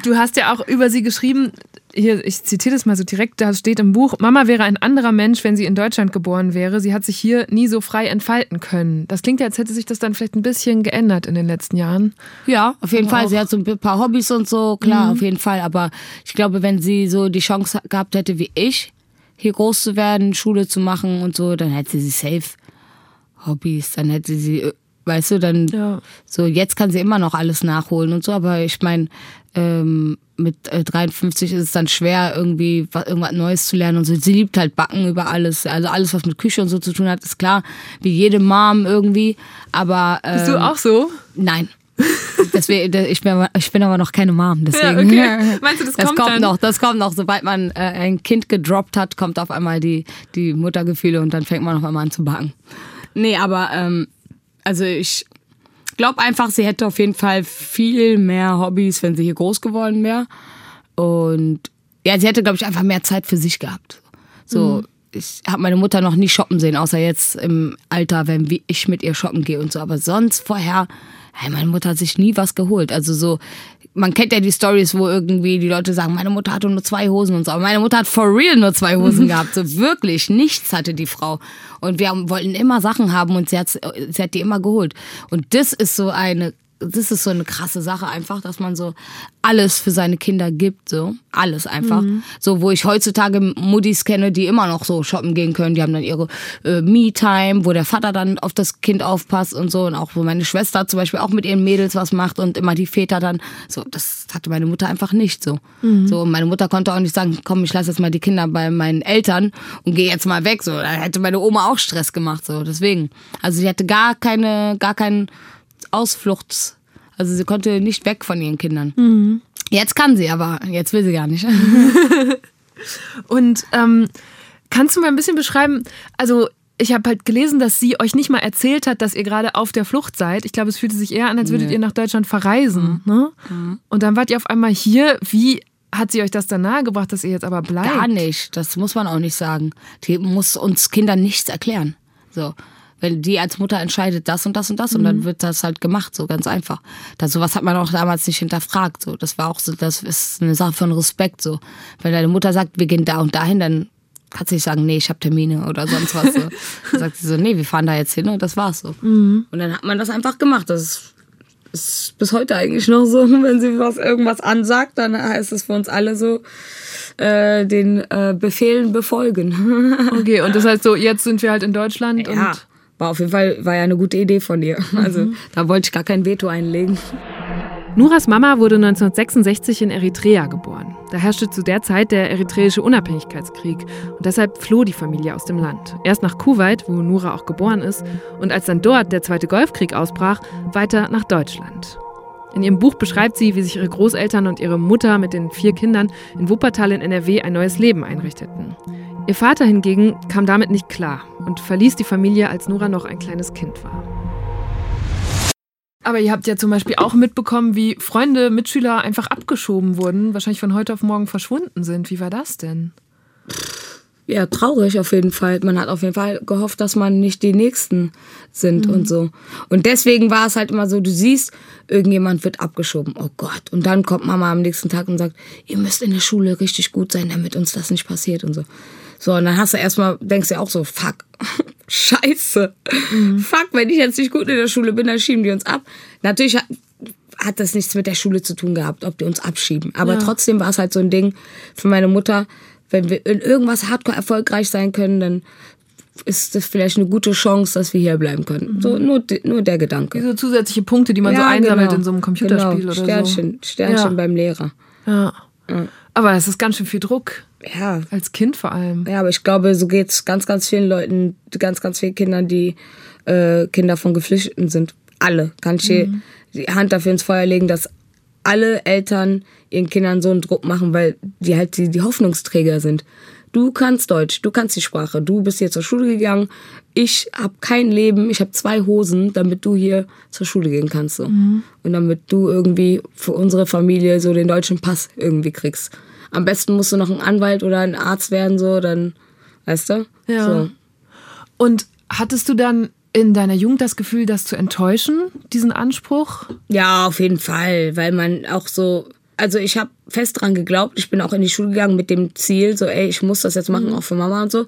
Du hast ja auch über sie geschrieben, hier, ich zitiere das mal so direkt, da steht im Buch, Mama wäre ein anderer Mensch, wenn sie in Deutschland geboren wäre. Sie hat sich hier nie so frei entfalten können. Das klingt ja, als hätte sich das dann vielleicht ein bisschen geändert in den letzten Jahren. Ja, auf jeden Fall. Sie hat so ein paar Hobbys und so, klar, auf jeden Fall. Aber ich glaube, wenn sie so die Chance gehabt hätte wie ich, hier groß zu werden, Schule zu machen und so, dann hätte sie safe Hobbys. Dann hätte sie weißt du, dann Ja. so jetzt kann sie immer noch alles nachholen und so, aber ich meine, ähm, mit äh, 53 ist es dann schwer, irgendwie was, irgendwas Neues zu lernen und so. Sie liebt halt Backen über alles. Also alles, was mit Küche und so zu tun hat, ist klar, wie jede Mom irgendwie. Aber ähm, Bist du auch so? Nein. Deswegen, ich, bin, aber- ich bin aber noch keine Mom, deswegen. okay. Meinst du, das kommt dann? noch? Das kommt noch. Sobald man äh, ein Kind gedroppt hat, kommt auf einmal die, die Muttergefühle und dann fängt man auf einmal an zu backen. Nee, aber ähm, also ich glaube einfach, sie hätte auf jeden Fall viel mehr Hobbys, wenn sie hier groß geworden wäre. Und ja, sie hätte, glaube ich, einfach mehr Zeit für sich gehabt. So, ich habe meine Mutter noch nie shoppen sehen, außer jetzt im Alter, wenn wie ich mit ihr shoppen gehe und so. Aber sonst vorher, hey, meine Mutter hat sich nie was geholt. Also so, man kennt ja die Stories, wo irgendwie die Leute sagen, meine Mutter hatte nur zwei Hosen und so. Aber meine Mutter hat for real nur zwei Hosen gehabt. So wirklich, nichts hatte die Frau. Und wir haben- wollten immer Sachen haben und sie hat, sie hat die immer geholt. Und das ist so eine das ist so eine krasse Sache einfach, dass man so alles für seine Kinder gibt, so. Alles einfach. So, wo ich heutzutage Muddis kenne, die immer noch so shoppen gehen können, die haben dann ihre äh, Me-Time, wo der Vater dann auf das Kind aufpasst und so. Und auch wo meine Schwester zum Beispiel auch mit ihren Mädels was macht und immer die Väter dann, so, das hatte meine Mutter einfach nicht so. So, und meine Mutter konnte auch nicht sagen, komm, ich lasse jetzt mal die Kinder bei meinen Eltern und gehe jetzt mal weg, so, da hätte meine Oma auch Stress gemacht, so, deswegen. Also sie hatte gar keine, gar keinen Ausfluchts. Also sie konnte nicht weg von ihren Kindern. Jetzt kann sie, aber jetzt will sie gar nicht. Und ähm, kannst du mal ein bisschen beschreiben, also ich habe halt gelesen, dass sie euch nicht mal erzählt hat, dass ihr gerade auf der Flucht seid. Ich glaube, es fühlte sich eher an, als würdet ihr nach Deutschland verreisen. Ne? Und dann wart ihr auf einmal hier. Wie hat sie euch das dann nahegebracht, dass ihr jetzt aber bleibt? Gar nicht. Das muss man auch nicht sagen. Die muss uns Kindern nichts erklären. So. Wenn die als Mutter entscheidet, das und das und das, und dann wird das halt gemacht, so ganz einfach. Das, sowas hat man auch damals nicht hinterfragt. So. Das war auch so, das ist eine Sache von Respekt. So. Wenn deine Mutter sagt, wir gehen da und dahin, dann kannst du nicht sagen, nee, ich habe Termine oder sonst was. So. Dann sagt sie so, nee, wir fahren da jetzt hin und das war's so. Und dann hat man das einfach gemacht. Das ist ist bis heute eigentlich noch so, wenn sie was irgendwas ansagt, dann heißt es für uns alle so, äh, den äh, Befehlen befolgen. Okay, und das heißt so, jetzt sind wir halt in Deutschland ja, und war auf jeden Fall war ja eine gute Idee von dir. Also da wollte ich gar kein Veto einlegen. Nuras Mama wurde 1966 in Eritrea geboren. Da herrschte zu der Zeit der eritreische Unabhängigkeitskrieg und deshalb floh die Familie aus dem Land. Erst nach Kuwait, wo Nura auch geboren ist, und als dann dort der Zweite Golfkrieg ausbrach, weiter nach Deutschland. In ihrem Buch beschreibt sie, wie sich ihre Großeltern und ihre Mutter mit den vier Kindern in Wuppertal in NRW ein neues Leben einrichteten. Ihr Vater hingegen kam damit nicht klar und verließ die Familie, als Nura noch ein kleines Kind war. Aber ihr habt ja zum Beispiel auch mitbekommen, wie Freunde, Mitschüler einfach abgeschoben wurden, wahrscheinlich von heute auf morgen verschwunden sind. Wie war das denn? Ja, traurig auf jeden Fall. Man hat auf jeden Fall gehofft, dass man nicht die Nächsten sind und so. Und deswegen war es halt immer so, du siehst, irgendjemand wird abgeschoben. Oh Gott. Und dann kommt Mama am nächsten Tag und sagt, ihr müsst in der Schule richtig gut sein, damit uns das nicht passiert und so. So, und dann hast du erstmal, denkst du auch so, fuck, scheiße. Fuck, wenn ich jetzt nicht gut in der Schule bin, dann schieben die uns ab. Natürlich hat, hat das nichts mit der Schule zu tun gehabt, ob die uns abschieben. Aber trotzdem war es halt so ein Ding für meine Mutter, wenn wir in irgendwas hardcore erfolgreich sein können, dann ist das vielleicht eine gute Chance, dass wir hier bleiben können. So nur, nur der Gedanke. Diese zusätzliche Punkte, die man so einsammelt genau. in so einem Computerspiel genau. oder Sternchen, so. Sternchen Ja. beim Lehrer. Ja. Aber es ist ganz schön viel Druck. Ja, Als Kind vor allem. ja, aber ich glaube, so geht's ganz, ganz vielen Leuten, ganz, ganz vielen Kindern, die äh, Kinder von Geflüchteten sind. Alle. Kann ich hier die Hand dafür ins Feuer legen, dass alle Eltern ihren Kindern so einen Druck machen, weil die halt die, die Hoffnungsträger sind. Du kannst Deutsch, du kannst die Sprache, du bist hier zur Schule gegangen. Ich habe kein Leben, ich habe zwei Hosen, damit du hier zur Schule gehen kannst. So. Und damit du irgendwie für unsere Familie so den deutschen Pass irgendwie kriegst. Am besten musst du noch ein Anwalt oder ein Arzt werden, so, dann, weißt du? Ja. So. Und hattest du dann in deiner Jugend das Gefühl, das zu enttäuschen, diesen Anspruch? Ja, auf jeden Fall, weil man auch so, also ich habe fest dran geglaubt, ich bin auch in die Schule gegangen mit dem Ziel, so, ey, ich muss das jetzt machen, auch für Mama und so.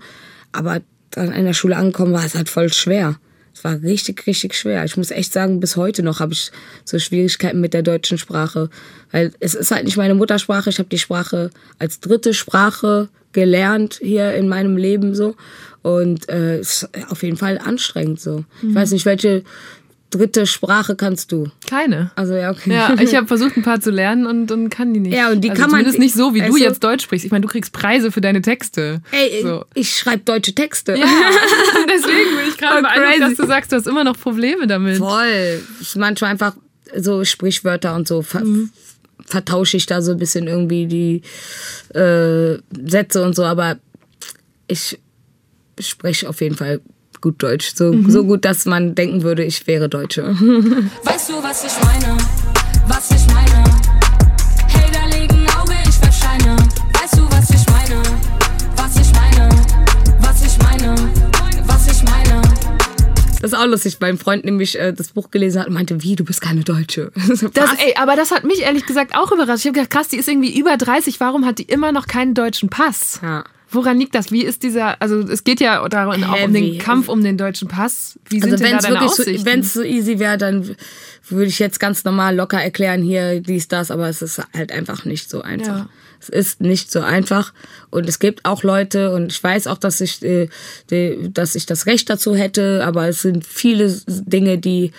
Aber dann in der Schule angekommen war es halt voll schwer. Es war richtig, richtig schwer. Ich muss echt sagen, bis heute noch habe ich so Schwierigkeiten mit der deutschen Sprache. Weil es ist halt nicht meine Muttersprache. Ich habe die Sprache als dritte Sprache gelernt hier in meinem Leben so. Und äh, es ist auf jeden Fall anstrengend so. Ich weiß nicht, welche dritte Sprache kannst du? Keine. Also ja, okay. Ja, ich habe versucht, ein paar zu lernen und, und kann die nicht. Ja, und die also kann man- Zumindest nicht so, wie du also- jetzt Deutsch sprichst. Ich meine, du kriegst Preise für deine Texte. Ey, So. ich schreibe deutsche Texte. Ja, deswegen bin ich gerade Voll beeindruckt, dass du sagst, du hast immer noch Probleme damit. Voll. Ist manchmal einfach so Sprichwörter und so ver vertausche ich da so ein bisschen irgendwie die äh, Sätze und so, aber ich spreche auf jeden Fall gut Deutsch. So, so gut, dass man denken würde, ich wäre Deutsche. Weißt du, was ich meine? Was ich meine? Hey, da liegt ein Auge, ich verscheine. Weißt du, was ich meine? Was ich meine? Was ich meine? Was ich meine? Das ist auch lustig, weil ein Freund nämlich äh, das Buch gelesen hat und meinte, wie, du bist keine Deutsche. Das, ey, aber das hat mich ehrlich gesagt auch überrascht. Ich habe gedacht, krass, die ist irgendwie über 30. Warum hat die immer noch keinen deutschen Pass? Ja. Woran liegt das? Wie ist dieser, also es geht ja darin auch um den. Kampf um den deutschen Pass. Wie sind Also wenn es wirklich so, Aussichten? wenn's so easy wäre, dann würde ich jetzt ganz normal locker erklären, hier dies, das, aber es ist halt einfach nicht so einfach. Ja. Es ist nicht so einfach und es gibt auch Leute und ich weiß auch, dass ich, äh, die, dass ich das Recht dazu hätte, aber es sind viele Dinge, die,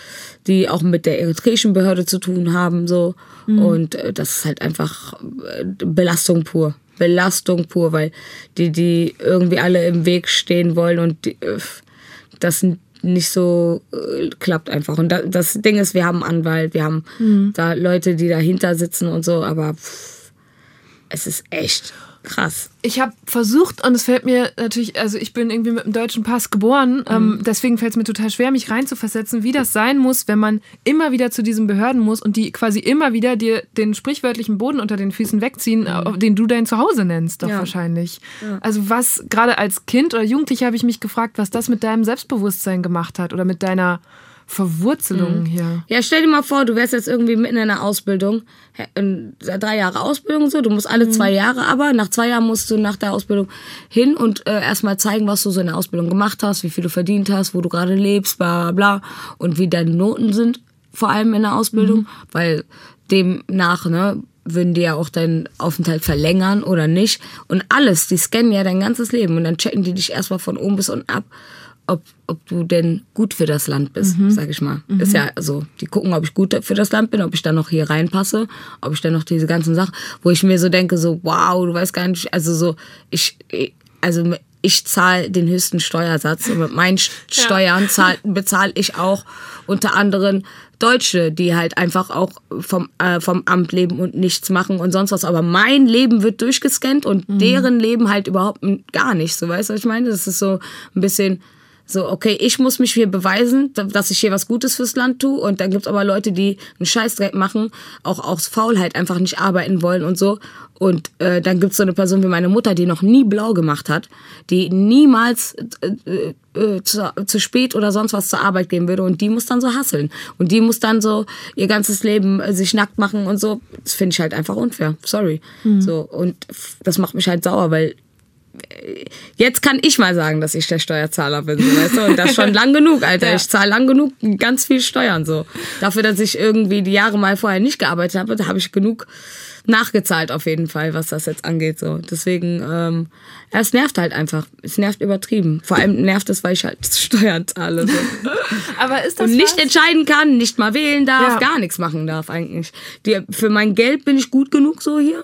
die auch mit der eritreischen Behörde zu tun haben so und äh, das ist halt einfach äh, Belastung pur. Belastung pur, weil die, die irgendwie alle im Weg stehen wollen und die, äh, das nicht so äh, klappt einfach. Und da, das Ding ist, wir haben einen Anwalt, wir haben da Leute, die dahinter sitzen und so, aber pff, es ist echt krass. Ich habe versucht und es fällt mir natürlich, also ich bin irgendwie mit dem deutschen Pass geboren, ähm, deswegen fällt es mir total schwer, mich reinzuversetzen, wie das sein muss, wenn man immer wieder zu diesen Behörden muss und die quasi immer wieder dir den sprichwörtlichen Boden unter den Füßen wegziehen, äh, den du dein Zuhause nennst, doch Ja. wahrscheinlich. Also was, gerade als Kind oder Jugendlicher habe ich mich gefragt, was das mit deinem Selbstbewusstsein gemacht hat oder mit deiner Verwurzelung hier. Ja, stell dir mal vor, du wärst jetzt irgendwie mitten in einer Ausbildung, drei Jahre Ausbildung so, du musst alle zwei Jahre, aber nach zwei Jahren musst du nach der Ausbildung hin und äh, erstmal zeigen, was du so in der Ausbildung gemacht hast, wie viel du verdient hast, wo du gerade lebst, bla bla bla und wie deine Noten sind, vor allem in der Ausbildung, weil demnach, ne, würden die ja auch deinen Aufenthalt verlängern oder nicht. Und alles, die scannen ja dein ganzes Leben und dann checken die dich erstmal von oben bis unten ab, ob, ob du denn gut für das Land bist, sag ich mal. Ist ja so, die gucken, ob ich gut für das Land bin, ob ich dann noch hier reinpasse, ob ich dann noch diese ganzen Sachen, wo ich mir so denke, so, wow, du weißt gar nicht, also so, ich, also ich zahle den höchsten Steuersatz und mit meinen Steuern zahl, bezahle ich auch unter anderem Deutsche, die halt einfach auch vom, äh, vom Amt leben und nichts machen und sonst was. Aber mein Leben wird durchgescannt und deren Leben halt überhaupt gar nicht. So, weißt du, was ich meine? Das ist so ein bisschen so, okay, ich muss mich hier beweisen, da- dass ich hier was Gutes fürs Land tue. Und dann gibt's aber Leute, die einen Scheißdreck machen, auch aus Faulheit einfach nicht arbeiten wollen und so. Und äh, dann gibt's so eine Person wie meine Mutter, die noch nie blau gemacht hat, die niemals äh, äh, zu, zu spät oder sonst was zur Arbeit gehen würde. Und die muss dann so hasseln. Und die muss dann so ihr ganzes Leben äh, sich nackt machen und so. Das finde ich halt einfach unfair. Sorry. So, und das macht mich halt sauer, weil jetzt kann ich mal sagen, dass ich der Steuerzahler bin, so, weißt du? Und das schon lang genug, Alter. Ich zahle lang genug ganz viel Steuern, so. Dafür, dass ich irgendwie die Jahre mal vorher nicht gearbeitet habe, da habe ich genug nachgezahlt auf jeden Fall, was das jetzt angeht, so. Deswegen, ähm, ja, es nervt halt einfach. Es nervt übertrieben. Vor allem nervt es, weil ich halt Steuern zahle, so. Aber ist das Und nicht was? entscheiden kann, nicht mal wählen darf, Ja. gar nichts machen darf eigentlich. Die, für mein Geld bin ich gut genug so hier,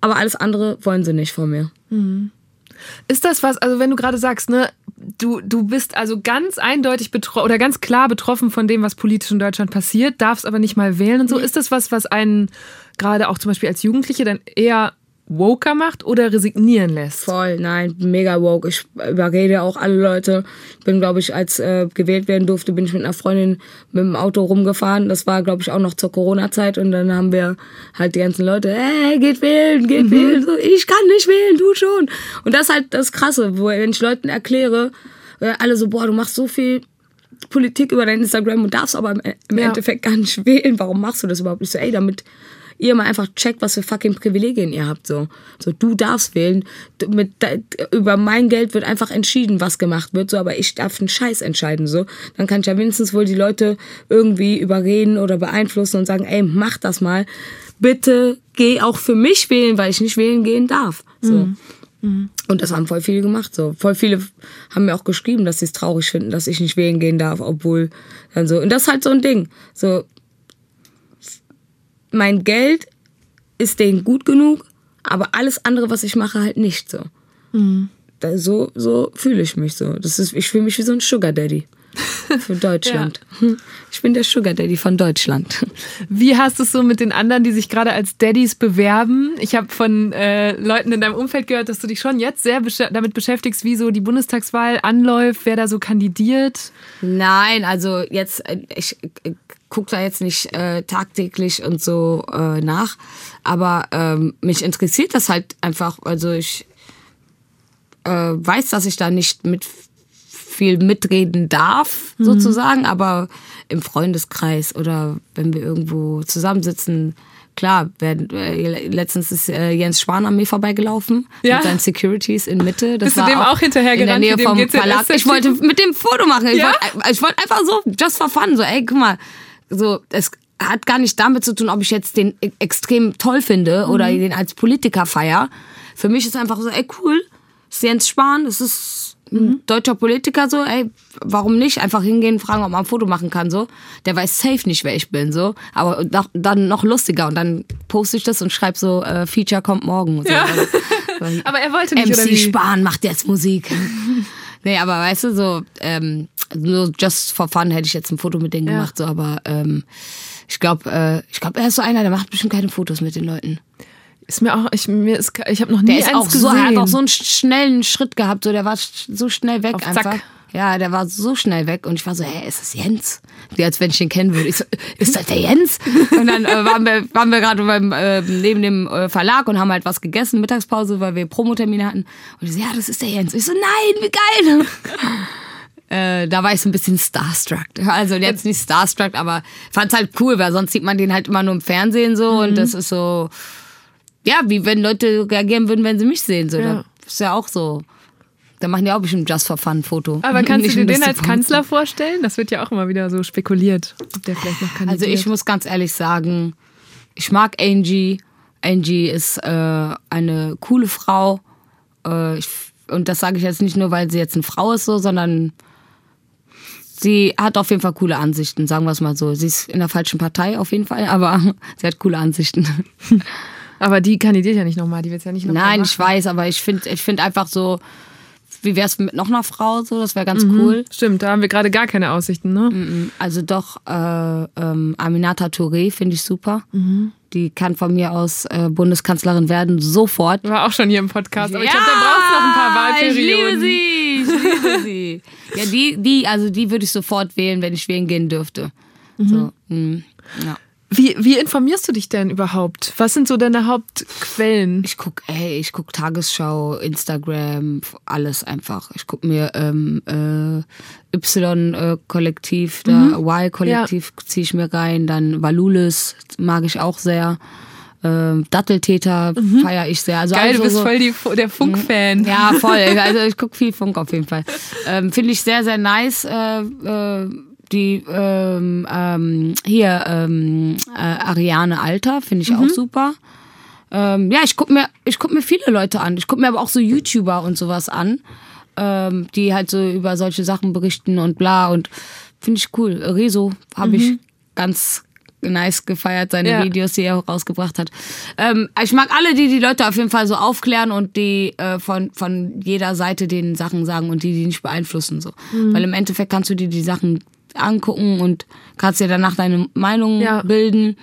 aber alles andere wollen sie nicht von mir. Ist das was, also wenn du gerade sagst, ne, du, du bist also ganz eindeutig betroffen oder ganz klar betroffen von dem, was politisch in Deutschland passiert, darfst aber nicht mal wählen und so. Ist das was, was einen gerade auch zum Beispiel als Jugendliche dann eher woker macht oder resignieren lässt? Voll, nein, mega woke. Ich überrede auch alle Leute. Bin, glaube ich, als äh, gewählt werden durfte, bin ich mit einer Freundin mit dem Auto rumgefahren. Das war, glaube ich, auch noch zur Corona-Zeit. Und dann haben wir halt die ganzen Leute, hey, geht wählen, geht wählen. So, ich kann nicht wählen, du schon. Und das ist halt das Krasse, wo, wenn ich Leuten erkläre, äh, alle so, boah, du machst so viel Politik über dein Instagram und darfst aber im, im Ja. Endeffekt gar nicht wählen. Warum machst du das überhaupt? Ich so, ey, damit ihr mal einfach checkt, was für fucking Privilegien ihr habt. So, so du darfst wählen. Du- Mit, über mein Geld wird einfach entschieden, was gemacht wird. So, aber ich darf einen Scheiß entscheiden. So, dann kann ich ja wenigstens wohl die Leute irgendwie überreden oder beeinflussen und sagen, ey, mach das mal. Bitte geh auch für mich wählen, weil ich nicht wählen gehen darf. So. Und das haben voll viele gemacht. So. Voll viele haben mir auch geschrieben, dass sie es traurig finden, dass ich nicht wählen gehen darf, obwohl dann so. Und das ist halt so ein Ding. So, mein Geld ist denen gut genug, aber alles andere, was ich mache, halt nicht so. Da, so so fühle ich mich so. Das ist, ich fühle mich wie so ein Sugar Daddy für Deutschland. Ich bin der Sugar Daddy von Deutschland. Wie hast du es so mit den anderen, die sich gerade als Daddies bewerben? Ich habe von äh, Leuten in deinem Umfeld gehört, dass du dich schon jetzt sehr besch damit beschäftigst, wie so die Bundestagswahl anläuft, wer da so kandidiert. Nein, also jetzt, äh, ich äh, gucke da jetzt nicht äh, tagtäglich und so äh, nach, aber ähm, mich interessiert das halt einfach. Also ich äh, weiß, dass ich da nicht mit viel mitreden darf, sozusagen, aber im Freundeskreis oder wenn wir irgendwo zusammensitzen, klar, werden, äh, letztens ist äh, Jens Spahn an mir vorbeigelaufen Ja? mit seinen Securities in Mitte. Das Bist du dem auch hinterhergerannt, In der Nähe vom GZS Verlag. Ich wollte mit dem Foto machen. Ich Ja? wollte ich wollte einfach so, just for fun, so, ey, guck mal, so, es hat gar nicht damit zu tun, ob ich jetzt den e- extrem toll finde oder den als Politiker feier. Für mich ist einfach so, ey, cool, ist Jens Spahn, das ist ein deutscher Politiker, so, ey, warum nicht? Einfach hingehen, fragen, ob man ein Foto machen kann, so. Der weiß safe nicht, wer ich bin, so. Aber dann noch lustiger und dann poste ich das und schreibe so, äh, Feature kommt morgen. So. Ja. Aber er wollte nicht, MC? Spahn macht jetzt Musik. nee, aber weißt du, so, ähm, nur just for fun hätte ich jetzt ein Foto mit denen Ja. gemacht, so, aber ähm, ich glaube, äh, ich glaube, er ist so einer, der macht bestimmt keine Fotos mit den Leuten. Ist mir auch, ich, mir ist, ich habe noch nie Der ist eins auch gesehen. so, er hat auch so einen sch- schnellen Schritt gehabt, so, der war so schnell weg Auf einfach. Zack. Ja, der war so schnell weg und ich war so, hä, ist das Jens? Wie als wenn ich ihn kennen würde. Ich so, ist das der Jens? Und dann äh, waren wir, waren wir gerade beim, äh, neben dem äh, Verlag und haben halt was gegessen, Mittagspause, weil wir Promotermine hatten. Und ich so, ja, das ist der Jens. Ich so, nein, wie geil. Äh, da war ich so ein bisschen starstruck. Also jetzt nicht starstruck, aber fand's halt cool, weil sonst sieht man den halt immer nur im Fernsehen so Mhm. und das ist so, ja, wie wenn Leute reagieren würden, wenn sie mich sehen. So. Ja. Das ist ja auch so. Da machen die auch bestimmt Just for Fun Foto. Aber kannst Nicht du dir den als Kanzler vorstellen? Das wird ja auch immer wieder so spekuliert, ob der vielleicht noch kandidiert. Also ich muss ganz ehrlich sagen, ich mag Angie. Angie ist äh, eine coole Frau. Äh, ich, und das sage ich jetzt nicht nur, weil sie jetzt eine Frau ist, so, sondern sie hat auf jeden Fall coole Ansichten, sagen wir es mal so. Sie ist in der falschen Partei auf jeden Fall, aber sie hat coole Ansichten. Aber die kandidiert ja nicht nochmal, die wird ja nicht nochmal Nein, ich weiß, aber ich finde ich find einfach so, wie wäre es mit noch einer Frau so, das wäre ganz Mhm. cool. Stimmt, da haben wir gerade gar keine Aussichten, ne? Also doch, äh, ähm, Aminata Touré finde ich super. Mhm. Die kann von mir aus äh, Bundeskanzlerin werden, sofort. War auch schon hier im Podcast, aber ich glaube, da braucht noch ein paar Wahlperioden. Ich liebe sie, liebe sie. Ja, die, die, also die würde ich sofort wählen, wenn ich wählen gehen dürfte. Mhm. So, mh, ja. Wie, wie informierst du dich denn überhaupt? Was sind so deine Hauptquellen? Ich guck, ey, ich guck Tagesschau, Instagram, alles einfach. Ich guck mir ähm, äh, Y-Kollektiv, da Mhm. Y-Kollektiv zieh ich mir rein, dann Valulis mag ich auch sehr. Ähm, Datteltäter feiere ich sehr. Also Mhm. Geil, also du bist so, voll die, der Funk-Fan. Ja, voll. Also ich guck viel Funk auf jeden Fall. Ähm, Finde ich sehr, sehr nice. Äh, äh, die ähm, ähm, hier ähm, äh, Ariane Alter finde ich auch super. Ähm, ja, ich guck mir, ich guck mir viele Leute an. Ich guck mir aber auch so YouTuber und sowas an, ähm, die halt so über solche Sachen berichten und bla und finde ich cool. Rezo habe ich ganz nice gefeiert, seine Ja. Videos, die er rausgebracht hat. Ähm, ich mag alle, die die Leute auf jeden Fall so aufklären und die äh, von, von jeder Seite den Sachen sagen und die die nicht beeinflussen. So. Weil im Endeffekt kannst du dir die Sachen angucken und kannst dir danach deine Meinung Ja. bilden.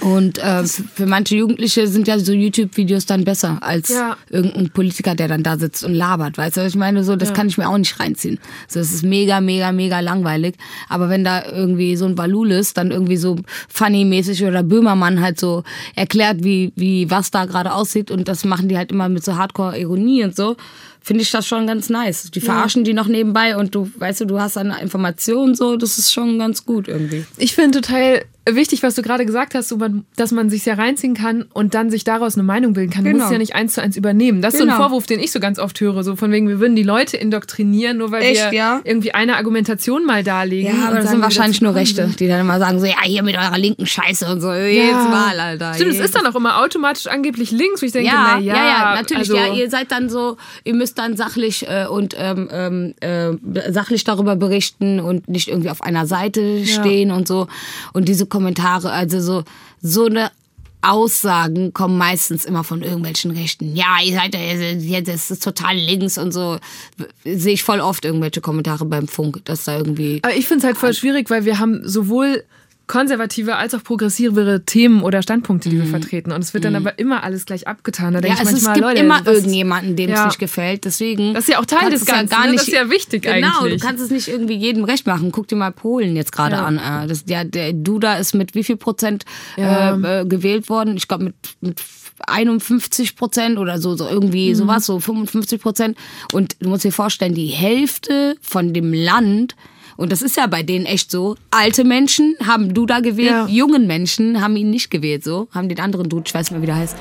Und äh, für manche Jugendliche sind ja so YouTube-Videos dann besser als Ja. irgendein Politiker, der dann da sitzt und labert. Weißt du, ich meine, so, das Ja. kann ich mir auch nicht reinziehen. So, das ist mega, mega, mega langweilig. Aber wenn da irgendwie so ein Balulis dann irgendwie so funny-mäßig oder Böhmermann halt so erklärt, wie, wie was da gerade aussieht und das machen die halt immer mit so Hardcore-Ironie und so, finde ich das schon ganz nice. Die verarschen die noch nebenbei und du, weißt du, du hast dann Informationen so, das ist schon ganz gut irgendwie. Ich finde total wichtig, was du gerade gesagt hast, so man, dass man sich ja reinziehen kann und dann sich daraus eine Meinung bilden kann. Du Genau. musst ja nicht eins zu eins übernehmen. Das ist so Genau. ein Vorwurf, den ich so ganz oft höre, so von wegen, wir würden die Leute indoktrinieren, nur weil Echt, wir ja? irgendwie eine Argumentation mal darlegen. Ja, aber das sind wahrscheinlich nur Rechte, die dann immer sagen so, ja, hier mit eurer linken Scheiße und so. Jedes Mal, Alter. Stimmt, es ist dann auch immer automatisch angeblich links, wo ich denke, ja, na ja, ja, ja, natürlich. also, ja, ihr seid dann so, ihr müsst dann sachlich äh, und ähm, ähm, äh, sachlich darüber berichten und nicht irgendwie auf einer Seite stehen und so. Und diese Kommentare, also so so eine Aussagen kommen meistens immer von irgendwelchen Rechten. Ja, ihr seid ja, jetzt ist total links und so. Sehe ich voll oft irgendwelche Kommentare beim Funk, dass da irgendwie. Aber ich finde es halt voll schwierig, weil wir haben sowohl konservative als auch progressivere Themen oder Standpunkte, die wir vertreten. Und es wird dann aber immer alles gleich abgetan. Da Mhm. Ja, denke ich also es manchmal, gibt Leute, immer irgendjemanden, dem es Ja. nicht gefällt. Deswegen. Das ist ja auch Teil des es ja Ganzen, gar ne? nicht, Das ist ja wichtig genau, eigentlich. du kannst es nicht irgendwie jedem recht machen. Guck dir mal Polen jetzt gerade Ja. an. äh, Das, der, der Duda ist mit wie viel Prozent Ja. äh, äh, gewählt worden? Ich glaube mit, mit 51 Prozent oder so, so Mhm. irgendwie sowas, so 55 Prozent. Und du musst dir vorstellen, die Hälfte von dem Land und das ist ja bei denen echt so. Alte Menschen haben Duda gewählt, Ja. jungen Menschen haben ihn nicht gewählt, so. Haben den anderen Dude, ich weiß nicht mehr, wie der heißt.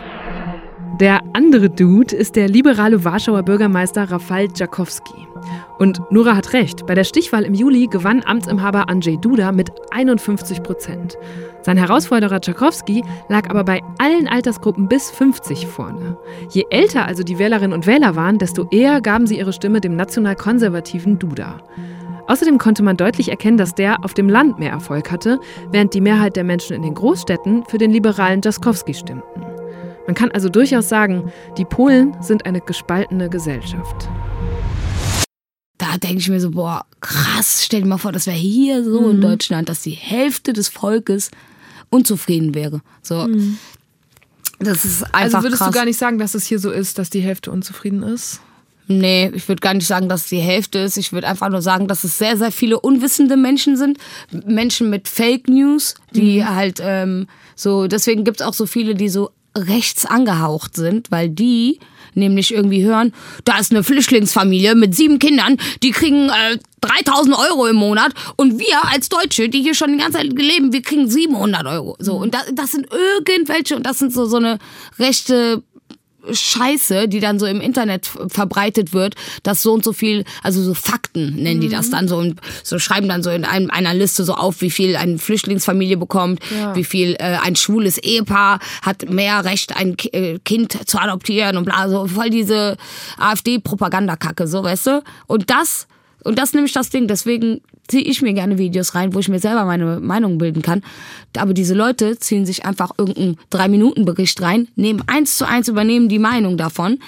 Der andere Dude ist der liberale Warschauer Bürgermeister Rafal Djakowski. Und Nora hat recht, bei der Stichwahl im Juli gewann Amtsinhaber Andrzej Duda mit 51 Prozent. Sein Herausforderer Djakowski lag aber bei allen Altersgruppen bis 50 vorne. Je älter also die Wählerinnen und Wähler waren, desto eher gaben sie ihre Stimme dem national-konservativen Duda. Außerdem konnte man deutlich erkennen, dass der auf dem Land mehr Erfolg hatte, während die Mehrheit der Menschen in den Großstädten für den liberalen Djaskowski stimmten. Man kann also durchaus sagen, die Polen sind eine gespaltene Gesellschaft. da denke ich mir so, boah, krass, stell dir mal vor, das wäre hier so in Deutschland, dass die Hälfte des Volkes unzufrieden wäre. So. Das ist einfach Also würdest krass. du gar nicht sagen, dass es hier so ist, dass die Hälfte unzufrieden ist? Nee, ich würde gar nicht sagen, dass es die Hälfte ist. Ich würde einfach nur sagen, dass es sehr, sehr viele unwissende Menschen sind. Menschen mit Fake News, die halt ähm, so, deswegen gibt es auch so viele, die so rechts angehaucht sind, weil die nämlich irgendwie hören, da ist eine Flüchtlingsfamilie mit sieben Kindern, die kriegen äh, 3000 Euro im Monat und wir als Deutsche, die hier schon die ganze Zeit leben, wir kriegen 700 Euro. So, und das, das sind irgendwelche, und das sind so, so eine rechte Scheiße, die dann so im Internet verbreitet wird, dass so und so viel, also so Fakten nennen die das dann so und so schreiben dann so in einem, einer Liste so auf, wie viel eine Flüchtlingsfamilie bekommt, wie viel äh, ein schwules Ehepaar hat mehr Recht, ein äh, Kind zu adoptieren und bla, so voll diese AfD-Propagandakacke, so weißt du? Und das, und das nämlich das Ding, deswegen ziehe ich mir gerne Videos rein, wo ich mir selber meine Meinung bilden kann. Aber diese Leute ziehen sich einfach irgendeinen Drei-Minuten-Bericht rein, nehmen eins zu eins, übernehmen die Meinung davon,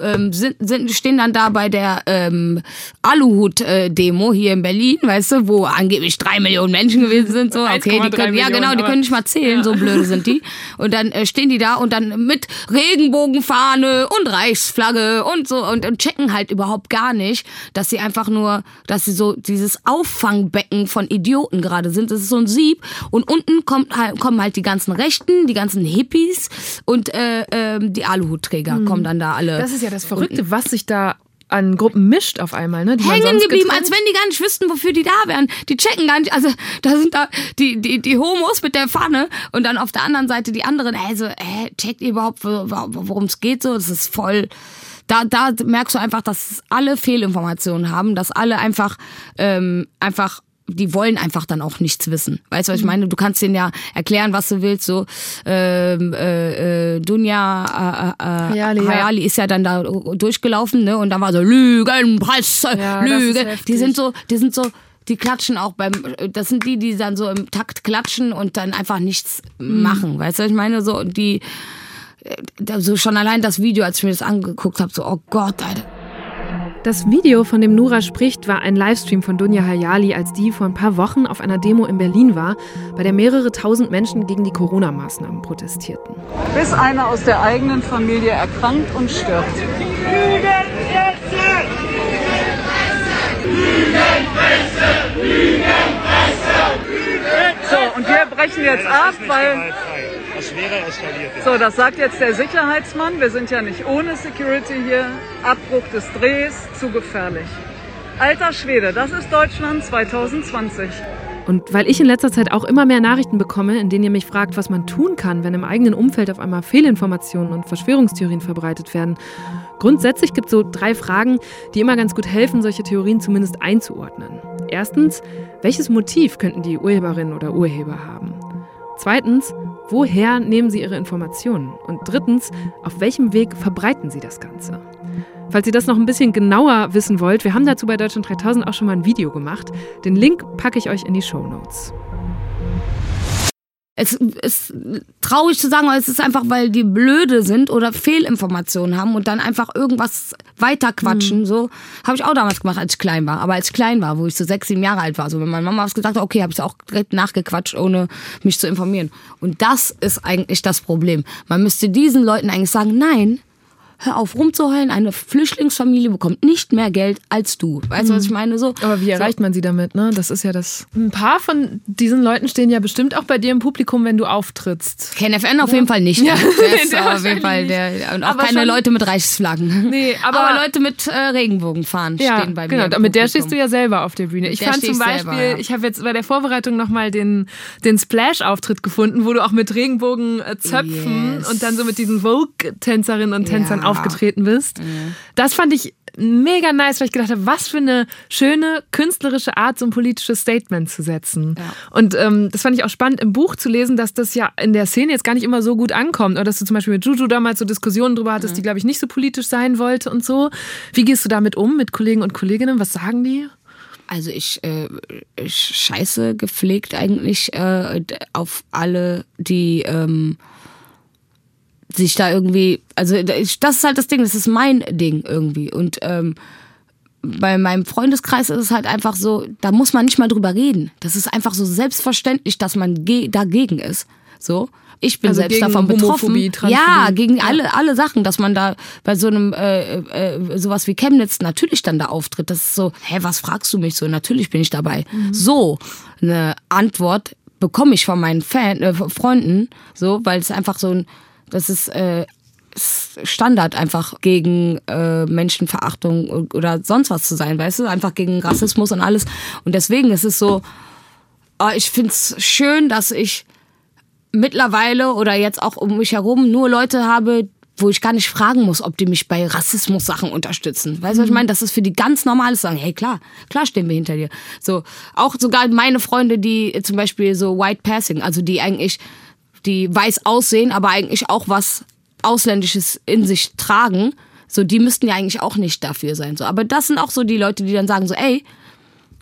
ähm, sind, sind, stehen dann da bei der ähm, Aluhut-Demo hier in Berlin, weißt du, wo angeblich drei Millionen Menschen gewesen sind. So, okay, die 1,3 können, ja genau, die können nicht mal zählen, so blöde sind die. Und dann äh, stehen die da und dann mit Regenbogenfahne und Reichsflagge und so und, und checken halt überhaupt gar nicht, dass sie einfach nur, dass sie so dieses Auffangbecken von Idioten gerade sind. Das ist so ein Sieb und unten kommt halt, kommen halt die ganzen Rechten, die ganzen Hippies und äh, ähm, die Aluhutträger kommen dann da alle. Das ist ja das Verrückte, was sich da an Gruppen mischt auf einmal, ne? Die hängen geblieben, als wenn die gar nicht wüssten, wofür die da wären. Die checken gar nicht. Also da sind da die, die, die Homos mit der Pfanne und dann auf der anderen Seite die anderen. Also, hä, checkt ihr überhaupt, worum es geht so? Das ist voll. Da, da merkst du einfach, dass alle Fehlinformationen haben, dass alle einfach, ähm, einfach die wollen einfach dann auch nichts wissen. Weißt du, was ich meine? Du kannst denen ja erklären, was du willst. So ähm, äh, äh, Dunja äh, äh, Hayali, ja. Hayali ist ja dann da durchgelaufen, ne? Und dann war so Lügen, Presse, Ja, das ist Lüge. heftig. Die sind so, die sind so, die klatschen auch beim, das sind die, die dann so im Takt klatschen und dann einfach nichts Mhm. machen. Weißt du, was ich meine? So, und die, äh, so schon allein das Video, als ich mir das angeguckt habe, so, oh Gott, Alter. Das Video, von dem Nora spricht, war ein Livestream von Dunja Hayali, als die vor ein paar Wochen auf einer Demo in Berlin war, bei der mehrere tausend Menschen gegen die Corona-Maßnahmen protestierten. bis einer aus der eigenen Familie erkrankt und stirbt. So, und wir brechen jetzt ab, weil Das wäre eskaliert. So, das sagt jetzt der Sicherheitsmann. Wir sind ja nicht ohne Security hier. Abbruch des Drehs, zu gefährlich. Alter Schwede, das ist Deutschland 2020. Und weil ich in letzter Zeit auch immer mehr Nachrichten bekomme, in denen ihr mich fragt, was man tun kann, wenn im eigenen Umfeld auf einmal Fehlinformationen und Verschwörungstheorien verbreitet werden. Grundsätzlich gibt es so drei Fragen, die immer ganz gut helfen, solche Theorien zumindest einzuordnen. Erstens, welches Motiv könnten die Urheberin oder Urheber haben? Zweitens, woher nehmen sie ihre Informationen? Und drittens, auf welchem Weg verbreiten sie das Ganze? Falls ihr das noch ein bisschen genauer wissen wollt, wir haben dazu bei Deutschland 3000 auch schon mal ein Video gemacht. Den Link packe ich euch in die Show Notes. Es ist traurig zu sagen, aber es ist einfach, weil die blöde sind oder Fehlinformationen haben und dann einfach irgendwas weiterquatschen. Mhm. So habe ich auch damals gemacht, als ich klein war. Aber als ich klein war, wo ich so sechs, sieben Jahre alt war, so wenn meine Mama was gesagt hat, okay, habe ich auch direkt nachgequatscht, ohne mich zu informieren. Und das ist eigentlich das Problem. Man müsste diesen Leuten eigentlich sagen, nein, hör auf rumzuheulen, eine Flüchtlingsfamilie bekommt nicht mehr Geld als du. Weißt du, was ich meine? So, Aber wie erreicht so. man sie damit, ne? Das ist ja das. Ein paar von diesen Leuten stehen ja bestimmt auch bei dir im Publikum, wenn du auftrittst. KenFN auf ja. jeden Fall nicht. Ja. Der auf jeden Fall der. Und auch aber keine Leute mit Reichsflaggen. Nee, aber, aber Leute mit äh, Regenbogenfahren ja, stehen bei mir. Genau, mit der stehst du ja selber auf der Bühne. Ich fand zum Beispiel, selber, ja. ich habe jetzt bei der Vorbereitung nochmal den, den Splash-Auftritt gefunden, wo du auch mit Regenbogenzöpfen yes. und dann so mit diesen Vogue-Tänzerinnen und Tänzern aufgetreten bist. Mhm. Das fand ich mega nice, weil ich gedacht habe, was für eine schöne künstlerische Art, so ein politisches Statement zu setzen. Ja. Und ähm, das fand ich auch spannend im Buch zu lesen, dass das ja in der Szene jetzt gar nicht immer so gut ankommt. Oder dass du zum Beispiel mit Juju damals so Diskussionen drüber hattest, mhm. die, glaube ich, nicht so politisch sein wollte und so. Wie gehst du damit um mit Kollegen und Kolleginnen? Was sagen die? Also ich, äh, ich scheiße gepflegt eigentlich äh, auf alle, die ähm, sich da irgendwie, also das ist halt das Ding, das ist mein Ding irgendwie. Und ähm, bei meinem Freundeskreis ist es halt einfach so, da muss man nicht mal drüber reden. Das ist einfach so selbstverständlich, dass man dagegen ist. So. Ich bin also selbst davon betroffen. Ja, gegen alle, alle Sachen, dass man da bei so einem äh, äh, sowas wie Chemnitz natürlich dann da auftritt. Das ist so, hä, was fragst du mich so? Natürlich bin ich dabei. Mhm. So eine Antwort bekomme ich von meinen Fan, äh, Freunden, so, weil es einfach so ein das ist äh, Standard einfach gegen äh, Menschenverachtung oder sonst was zu sein, weißt du? Einfach gegen Rassismus und alles. Und deswegen ist es so, oh, ich finde es schön, dass ich mittlerweile oder jetzt auch um mich herum nur Leute habe, wo ich gar nicht fragen muss, ob die mich bei Rassismus-Sachen unterstützen. Weißt du, was ich mhm. meine? Das ist für die ganz normal sagen, hey klar, klar stehen wir hinter dir. So, auch sogar meine Freunde, die zum Beispiel so White Passing, also die eigentlich die weiß aussehen, aber eigentlich auch was Ausländisches in sich tragen, so die müssten ja eigentlich auch nicht dafür sein. So. Aber das sind auch so die Leute, die dann sagen so, ey,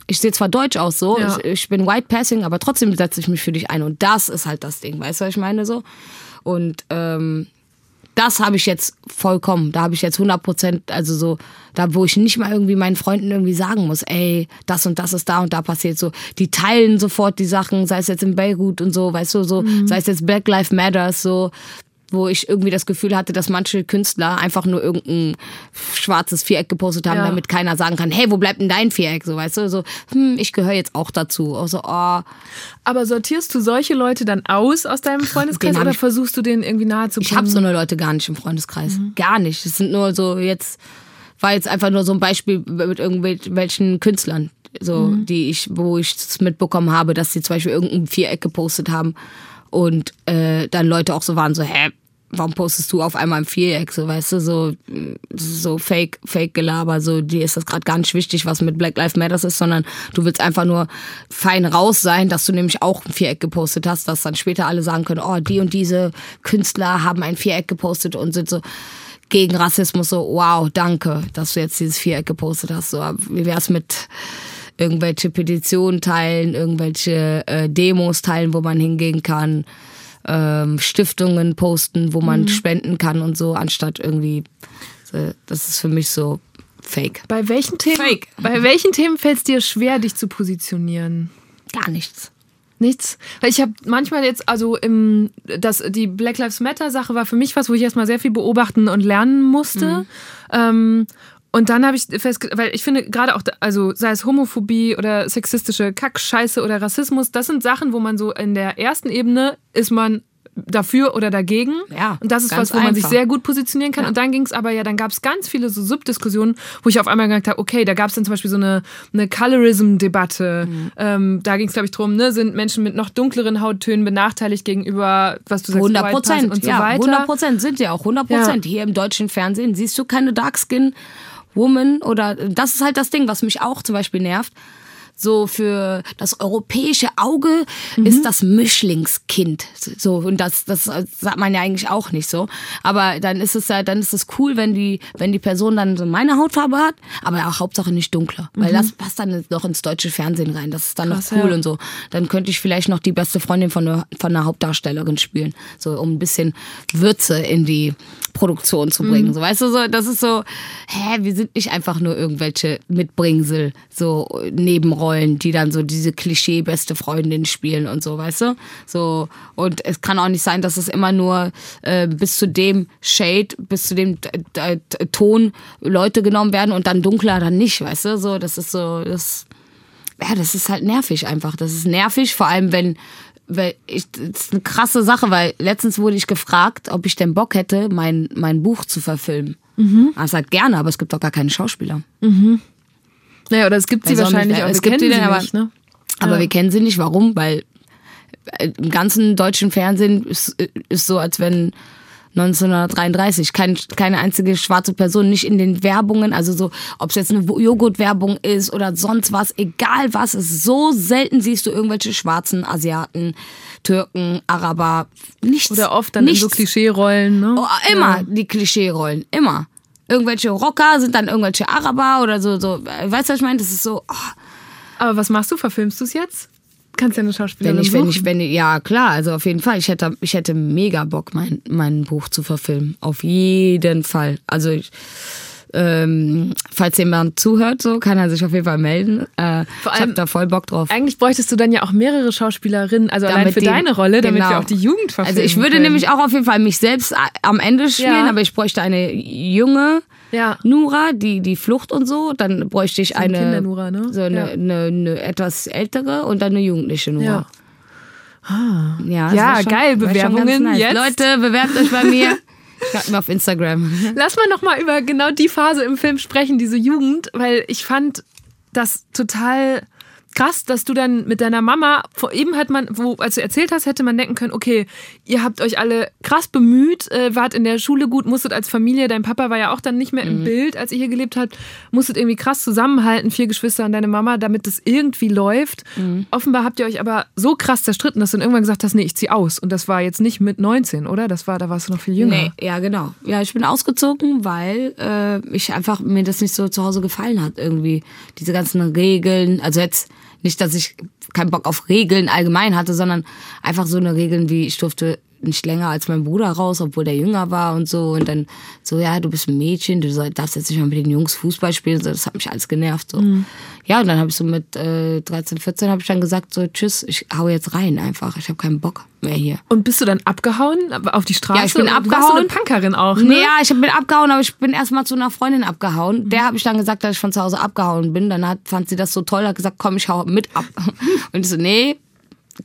ich sehe zwar deutsch aus so, ja. ich, ich, bin white passing, aber trotzdem setze ich mich für dich ein. Und das ist halt das Ding, weißt du, was ich meine so? Und ähm, das habe ich jetzt vollkommen. Da habe ich jetzt 100 Prozent, also so, da wo ich nicht mal irgendwie meinen Freunden irgendwie sagen muss, ey, das und das ist da und da passiert so. Die teilen sofort die Sachen, sei es jetzt in Beirut und so, weißt du, so, mhm. sei es jetzt Black Lives Matters, so, wo ich irgendwie das Gefühl hatte, dass manche Künstler einfach nur irgendein schwarzes Viereck gepostet haben, ja. damit keiner sagen kann, hey, wo bleibt denn dein Viereck? So, weißt du, so, hm, ich gehöre jetzt auch dazu. Also, oh. Aber sortierst du solche Leute dann aus aus deinem Freundeskreis oder versuchst du denen irgendwie nahe zu bringen? Ich habe so eine Leute gar nicht im Freundeskreis. Mhm. Gar nicht. Es sind nur so jetzt, war jetzt einfach nur so ein Beispiel mit irgendwelchen Künstlern, so, mhm. die ich, wo ich es mitbekommen habe, dass sie zum Beispiel irgendein Viereck gepostet haben und äh, dann Leute auch so waren, so, hä, warum postest du auf einmal im Viereck, so, weißt du, so, so Fake, Fake-Gelaber, so, dir ist das gerade gar nicht wichtig, was mit Black Lives Matters ist, sondern du willst einfach nur fein raus sein, dass du nämlich auch ein Viereck gepostet hast, dass dann später alle sagen können, oh, die und diese Künstler haben ein Viereck gepostet und sind so, gegen Rassismus so, wow, danke, dass du jetzt dieses Viereck gepostet hast. So, wie wär's mit irgendwelche Petitionen teilen, irgendwelche äh, Demos teilen, wo man hingehen kann, ähm, Stiftungen posten, wo man mhm. spenden kann und so, anstatt irgendwie, so, das ist für mich so fake. Bei welchen Themen, fake. Bei welchen Themen fällt es dir schwer, dich zu positionieren? Gar nichts. Nichts. Weil ich habe manchmal jetzt, also im, das, die Black Lives Matter Sache war für mich was, wo ich erstmal sehr viel beobachten und lernen musste. Mhm. Ähm, und dann habe ich festgestellt, weil ich finde gerade auch, also sei es Homophobie oder sexistische Kackscheiße oder Rassismus, das sind Sachen, wo man so in der ersten Ebene ist man dafür oder dagegen. Ja, und das ist was, wo man sich sehr gut positionieren kann. Ja. Und dann ging es aber ja, dann gab es ganz viele so Subdiskussionen, wo ich auf einmal gedacht habe, okay, da gab es dann zum Beispiel so eine, eine Colorism-Debatte. Mhm. Ähm, da ging es, glaube ich, drum, ne, sind Menschen mit noch dunkleren Hauttönen benachteiligt gegenüber, was du sagst, 100 White Person Prozent, und so ja, weiter. 100 Prozent sind sie auch, 100 Prozent. Hier im deutschen Fernsehen siehst du keine Darkskin Woman oder das ist halt das Ding, was mich auch zum Beispiel nervt. So für das europäische Auge Mhm. ist das Mischlingskind. So und das das sagt man ja eigentlich auch nicht so. Aber dann ist es ja dann ist es cool, wenn die wenn die Person dann so meine Hautfarbe hat, aber auch Hauptsache nicht dunkler, weil das passt dann noch ins deutsche Fernsehen rein. Das ist dann Mhm. Krass, noch cool ja. und so. Dann könnte ich vielleicht noch die beste Freundin von der, von der Hauptdarstellerin spielen. So, um ein bisschen Würze in die Produktion zu Mhm. bringen. So, weißt du, so, das ist so, hä, wir sind nicht einfach nur irgendwelche Mitbringsel, so Nebenrollen, die dann so diese Klischee beste Freundin spielen und so, weißt du? So, und es kann auch nicht sein, dass es immer nur äh, bis zu dem Shade, bis zu dem äh, äh, Ton Leute genommen werden und dann dunkler dann nicht, weißt du? So, das ist so, das ja, das ist halt nervig einfach. Das ist nervig, vor allem wenn, weil ich, das ist eine krasse Sache, weil letztens wurde ich gefragt, ob ich denn Bock hätte, mein, mein Buch zu verfilmen. Mhm. Ich sag gerne, aber es gibt doch gar keine Schauspieler. Naja, oder es gibt sie wahrscheinlich auch, es gibt die sie denn, aber- nicht, ne? Aber Ja. wir kennen sie nicht. Warum? Weil äh, im ganzen deutschen Fernsehen ist, ist so, als wenn 1933 kein, keine einzige schwarze Person nicht in den Werbungen, also so, ob es jetzt eine Joghurt-Werbung ist oder sonst was, egal was, ist so selten siehst du irgendwelche schwarzen Asiaten, Türken, Araber, nichts. Oder oft dann nichts. in so Klischee-Rollen, ne? Oh, immer die Klischee-Rollen, immer. Irgendwelche Rocker sind dann irgendwelche Araber oder so, so. Weißt du, was ich meine? Das ist so, oh, Aber was machst du? Verfilmst du es jetzt? Kannst ja eine Schauspielerin Wenn ich, wenn ich, wenn ich, ja klar, also auf jeden Fall. Ich hätte, ich hätte mega Bock, mein, mein Buch zu verfilmen. Auf jeden Fall. Also ich, ähm, falls jemand zuhört, so kann er sich auf jeden Fall melden. Äh, Vor ich allem- habe da voll Bock drauf. Eigentlich bräuchtest du dann ja auch mehrere Schauspielerinnen, also allein Damit für die- deine Rolle, damit genau. wir auch die Jugend verfilmen Also ich würde können. nämlich auch auf jeden Fall mich selbst am Ende spielen, Ja. aber ich bräuchte eine junge Ja. Nura, die die Flucht und so. Dann bräuchte ich ein eine Kinder-Nura, ne? so eine, Ja. eine, eine etwas ältere und dann eine jugendliche Nura. Ja. Ja, das Ja, schon- geil, schon Bewerbungen nice. jetzt. Leute, bewerbt euch bei mir. Schreibt mir auf Instagram. Lass mal noch mal über genau die Phase im Film sprechen, diese Jugend, weil ich fand das total krass, dass du dann mit deiner Mama, vor eben hat man, wo, als du erzählt hast, hätte man denken können, okay, ihr habt euch alle krass bemüht, äh, wart in der Schule gut, musstet als Familie, dein Papa war ja auch dann nicht mehr im Bild, als ihr hier gelebt habt, musstet irgendwie krass zusammenhalten, vier Geschwister und deine Mama, damit das irgendwie läuft. Offenbar habt ihr euch aber so krass zerstritten, dass du dann irgendwann gesagt hast, nee, ich zieh aus. Und das war jetzt nicht mit 19, oder? Das war, da warst du noch viel jünger. Nee, ja, genau. Ja, ich bin ausgezogen, weil äh, ich einfach mir das nicht so zu Hause gefallen hat irgendwie. Diese ganzen Regeln, also jetzt nicht, dass ich keinen Bock auf Regeln allgemein hatte, sondern einfach so eine Regeln wie ich durfte nicht länger als mein Bruder raus, obwohl der jünger war und so und dann so ja, du bist ein Mädchen, du soll- darfst jetzt nicht mal mit den Jungs Fußball spielen, so, das hat mich alles genervt so. Ja, und dann habe ich so mit äh, 13, 14 habe ich dann gesagt so tschüss, ich hau jetzt rein einfach, ich habe keinen Bock mehr hier. Und bist du dann abgehauen auf die Straße? Ja, ich bin Du warst abgehauen. eine Punkerin auch, ne? Nee, ja, ich bin abgehauen, aber ich bin erstmal zu einer Freundin abgehauen. Der habe ich dann gesagt, dass ich von zu Hause abgehauen bin. Dann hat, fand sie das so toll, hat gesagt, komm, ich hau mit ab. Und ich so, nee,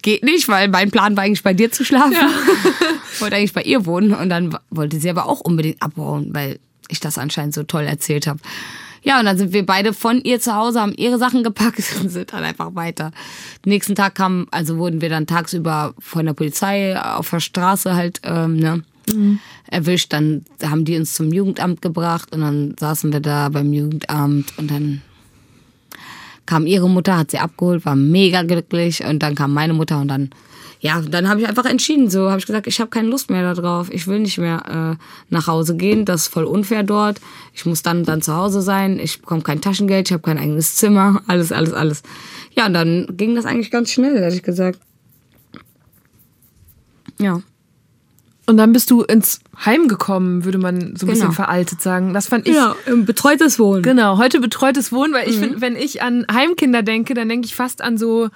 geht nicht, weil mein Plan war eigentlich bei dir zu schlafen. Ich wollte eigentlich bei ihr wohnen. Und dann wollte sie aber auch unbedingt abhauen, weil ich das anscheinend so toll erzählt habe. Ja, und dann sind wir beide von ihr zu Hause, haben ihre Sachen gepackt und sind dann einfach weiter. Nächsten Tag kam, also wurden wir dann tagsüber von der Polizei auf der Straße halt ähm, ne, erwischt. Dann haben die uns zum Jugendamt gebracht und dann saßen wir da beim Jugendamt und dann kam ihre Mutter, hat sie abgeholt, war mega glücklich und dann kam meine Mutter und dann ja, dann habe ich einfach entschieden, so habe ich gesagt, ich habe keine Lust mehr darauf, ich will nicht mehr äh, nach Hause gehen, das ist voll unfair dort. Ich muss dann dann zu Hause sein, ich bekomme kein Taschengeld, ich habe kein eigenes Zimmer, alles alles alles. Ja, und dann ging das eigentlich ganz schnell, ehrlich gesagt. Ja. Und dann bist du ins Heim gekommen, würde man so ein bisschen Genau. veraltet sagen. Das fand ich. Ja, im betreutes Wohnen. Genau, heute betreutes Wohnen, weil ich Mhm. finde, wenn ich an Heimkinder denke, dann denke ich fast an so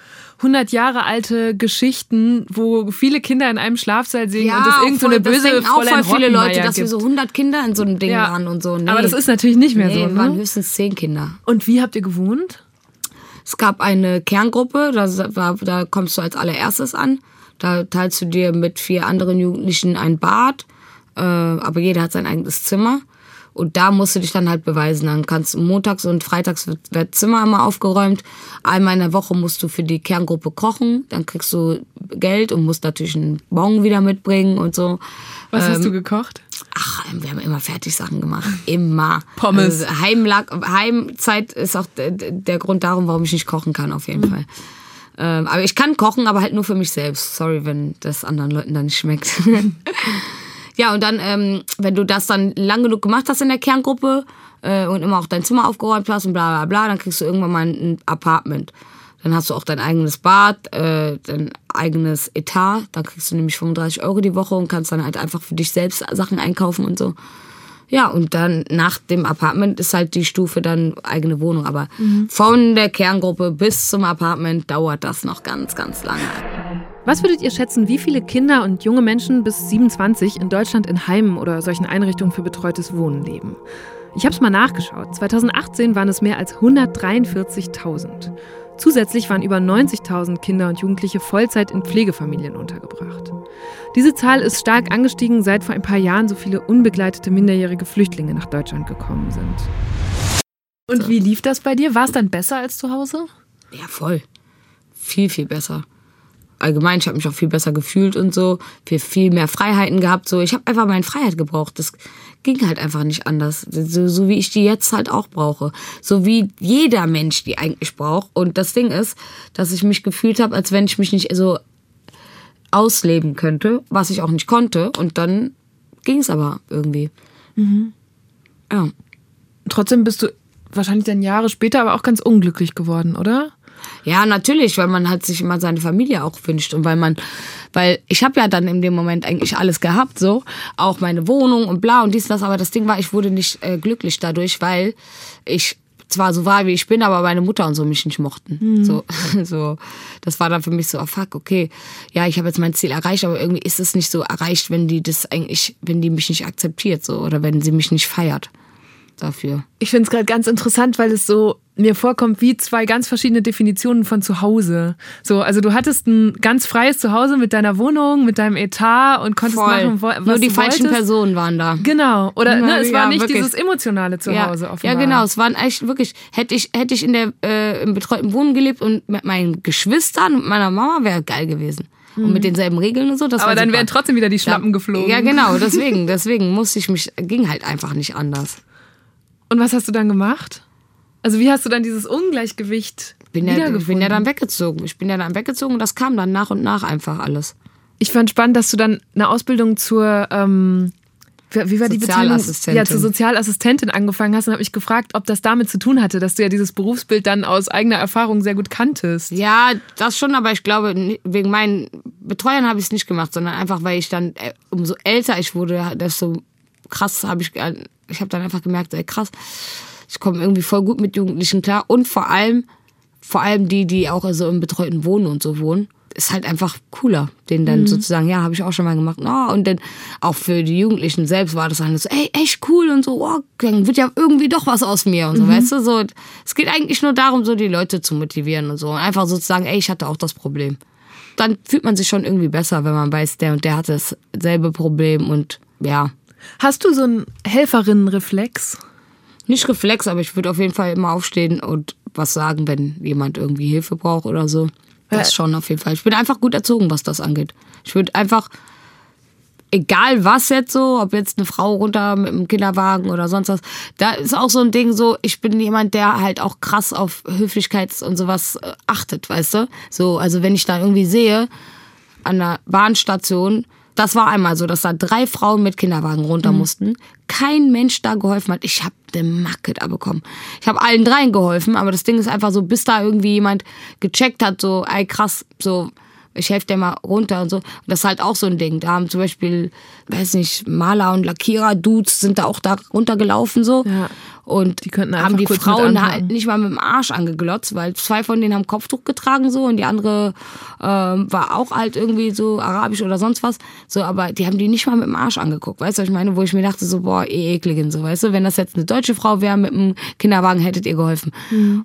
100 Jahre alte Geschichten, wo viele Kinder in einem Schlafsaal singen und es irgend so eine das böse denken auch Fräulein voll viele Leute, dass wir so 100 Kinder in so einem Ding Ja. waren und so. Nee. Aber das ist natürlich nicht mehr nee, so. wir waren Ne? höchstens 10 Kinder. Und wie habt ihr gewohnt? Es gab eine Kerngruppe, da, da kommst du als allererstes an. Da teilst du dir mit vier anderen Jugendlichen ein Bad, äh, aber jeder hat sein eigenes Zimmer. Und da musst du dich dann halt beweisen. Dann kannst montags und freitags wird, wird Zimmer immer aufgeräumt. Einmal in der Woche musst du für die Kerngruppe kochen. Dann kriegst du Geld und musst natürlich einen Bon wieder mitbringen und so. Was Ähm, hast du gekocht? Ach, wir haben immer Fertigsachen gemacht. Immer. Pommes. Also Heimlag, Heimzeit ist auch der, der Grund darum, warum ich nicht kochen kann, auf jeden Fall. Ähm, aber ich kann kochen, aber halt nur für mich selbst. Sorry, wenn das anderen Leuten dann nicht schmeckt. ja, und dann, ähm, wenn du das dann lang genug gemacht hast in der Kerngruppe äh, und immer auch dein Zimmer aufgeräumt hast und bla bla bla, dann kriegst du irgendwann mal ein Apartment. Dann hast du auch dein eigenes Bad, äh, dein eigenes Etat. Dann kriegst du nämlich 35 Euro die Woche und kannst dann halt einfach für dich selbst Sachen einkaufen und so. Ja, und dann nach dem Apartment ist halt die Stufe dann eigene Wohnung. Aber von der Kerngruppe bis zum Apartment dauert das noch ganz, ganz lange. Was würdet ihr schätzen, wie viele Kinder und junge Menschen bis 27 in Deutschland in Heimen oder solchen Einrichtungen für betreutes Wohnen leben? Ich habe es mal nachgeschaut. 2018 waren es mehr als 143.000. Zusätzlich waren über 90.000 Kinder und Jugendliche Vollzeit in Pflegefamilien untergebracht. Diese Zahl ist stark angestiegen, seit vor ein paar Jahren so viele unbegleitete minderjährige Flüchtlinge nach Deutschland gekommen sind. Und wie lief das bei dir? War es dann besser als zu Hause? Ja, voll. Viel, viel besser. Allgemein, ich habe mich auch viel besser gefühlt und so. Viel, viel mehr Freiheiten gehabt. So, ich habe einfach meine Freiheit gebraucht. Das ging halt einfach nicht anders. So, so wie ich die jetzt halt auch brauche. So wie jeder Mensch die eigentlich braucht. Und das Ding ist, dass ich mich gefühlt habe, als wenn ich mich nicht so ausleben könnte, was ich auch nicht konnte. Und dann ging es aber irgendwie. Ja. Trotzdem bist du wahrscheinlich dann Jahre später aber auch ganz unglücklich geworden, oder? Ja, natürlich, weil man halt sich immer seine Familie auch wünscht und weil man, weil ich habe ja dann in dem Moment eigentlich alles gehabt, so auch meine Wohnung und bla und dies und das, aber das Ding war, ich wurde nicht äh, glücklich dadurch, weil ich zwar so war, wie ich bin, aber meine Mutter und so mich nicht mochten. So, so, das war dann für mich so, oh fuck, okay, ja, ich habe jetzt mein Ziel erreicht, aber irgendwie ist es nicht so erreicht, wenn die das eigentlich, wenn die mich nicht akzeptiert, so oder wenn sie mich nicht feiert dafür. Ich finde es gerade ganz interessant, weil es so mir vorkommt wie zwei ganz verschiedene Definitionen von Zuhause. So, also du hattest ein ganz freies Zuhause mit deiner Wohnung, mit deinem Etat und konntest machen, wo- was Nur die du falschen wolltest. Personen waren da. Genau. Oder ne, es war Ja, nicht wirklich. dieses emotionale Zuhause ja, offenbar. Ja, genau. Es waren echt wirklich, hätte ich, hätte ich in der, äh, im betreuten Wohnen gelebt und mit meinen Geschwistern und meiner Mama wäre geil gewesen. Und mit denselben Regeln und so. Das Mhm. Aber war dann wären trotzdem wieder die Schnappen geflogen. Ja, genau. Deswegen, deswegen musste ich mich, ging halt einfach nicht anders. Und was hast du dann gemacht? Also wie hast du dann dieses Ungleichgewicht Bin ja, ich bin ja dann weggezogen. Ich bin ja dann weggezogen und das kam dann nach und nach einfach alles. Ich fand spannend, dass du dann eine Ausbildung zur ähm, wie war die? Sozialassistentin. Ja, zur Sozialassistentin angefangen hast und habe mich gefragt, ob das damit zu tun hatte, dass du ja dieses Berufsbild dann aus eigener Erfahrung sehr gut kanntest. Ja, das schon, aber ich glaube, wegen meinen Betreuern habe ich es nicht gemacht, sondern einfach, weil ich dann, äh, umso älter ich wurde, desto krass habe ich, ge- ich habe dann einfach gemerkt, ey, krass, ich komme irgendwie voll gut mit Jugendlichen klar und vor allem, vor allem die, die auch so im betreuten Wohnen und so wohnen, ist halt einfach cooler, den dann sozusagen, ja, habe ich auch schon mal gemacht. Oh, und dann auch für die Jugendlichen selbst war das dann so, ey, echt cool und so, oh, dann wird ja irgendwie doch was aus mir und so, weißt du, so. Es geht eigentlich nur darum, so die Leute zu motivieren und so. Und einfach sozusagen, ey, ich hatte auch das Problem. Dann fühlt man sich schon irgendwie besser, wenn man weiß, der und der hatte dasselbe Problem und ja, Hast du so einen Helferinnenreflex? nicht Reflex, aber ich würde auf jeden Fall immer aufstehen und was sagen, wenn jemand irgendwie Hilfe braucht oder so. Das schon auf jeden Fall. Ich bin einfach gut erzogen, was das angeht. Ich würde einfach, egal was jetzt so, ob jetzt eine Frau runter mit dem Kinderwagen oder sonst was, da ist auch so ein Ding so, ich bin jemand, der halt auch krass auf Höflichkeits und sowas äh, achtet, weißt du? So, also wenn ich da irgendwie sehe, an der Bahnstation. Das war einmal so, dass da drei Frauen mit Kinderwagen runter mussten. Kein Mensch da geholfen hat. Ich habe eine Macke da bekommen. Ich habe allen dreien geholfen, aber das Ding ist einfach so, bis da irgendwie jemand gecheckt hat, so, ey krass, so, ich helfe dir mal runter und so. Und das ist halt auch so ein Ding. Da haben zum Beispiel, weiß nicht, Maler und Lackierer-Dudes sind da auch da runtergelaufen so. Ja. Und Die könnten haben die Frauen halt nicht mal mit dem Arsch angeglotzt, weil zwei von denen haben Kopftuch getragen so und die andere ähm, war auch halt irgendwie so arabisch oder sonst was. So, aber die haben die nicht mal mit dem Arsch angeguckt. Weißt du, was ich meine? Wo ich mir dachte, so, boah, eh ekligen, so, weißt du, wenn das jetzt eine deutsche Frau wäre mit einem Kinderwagen, hättet ihr geholfen.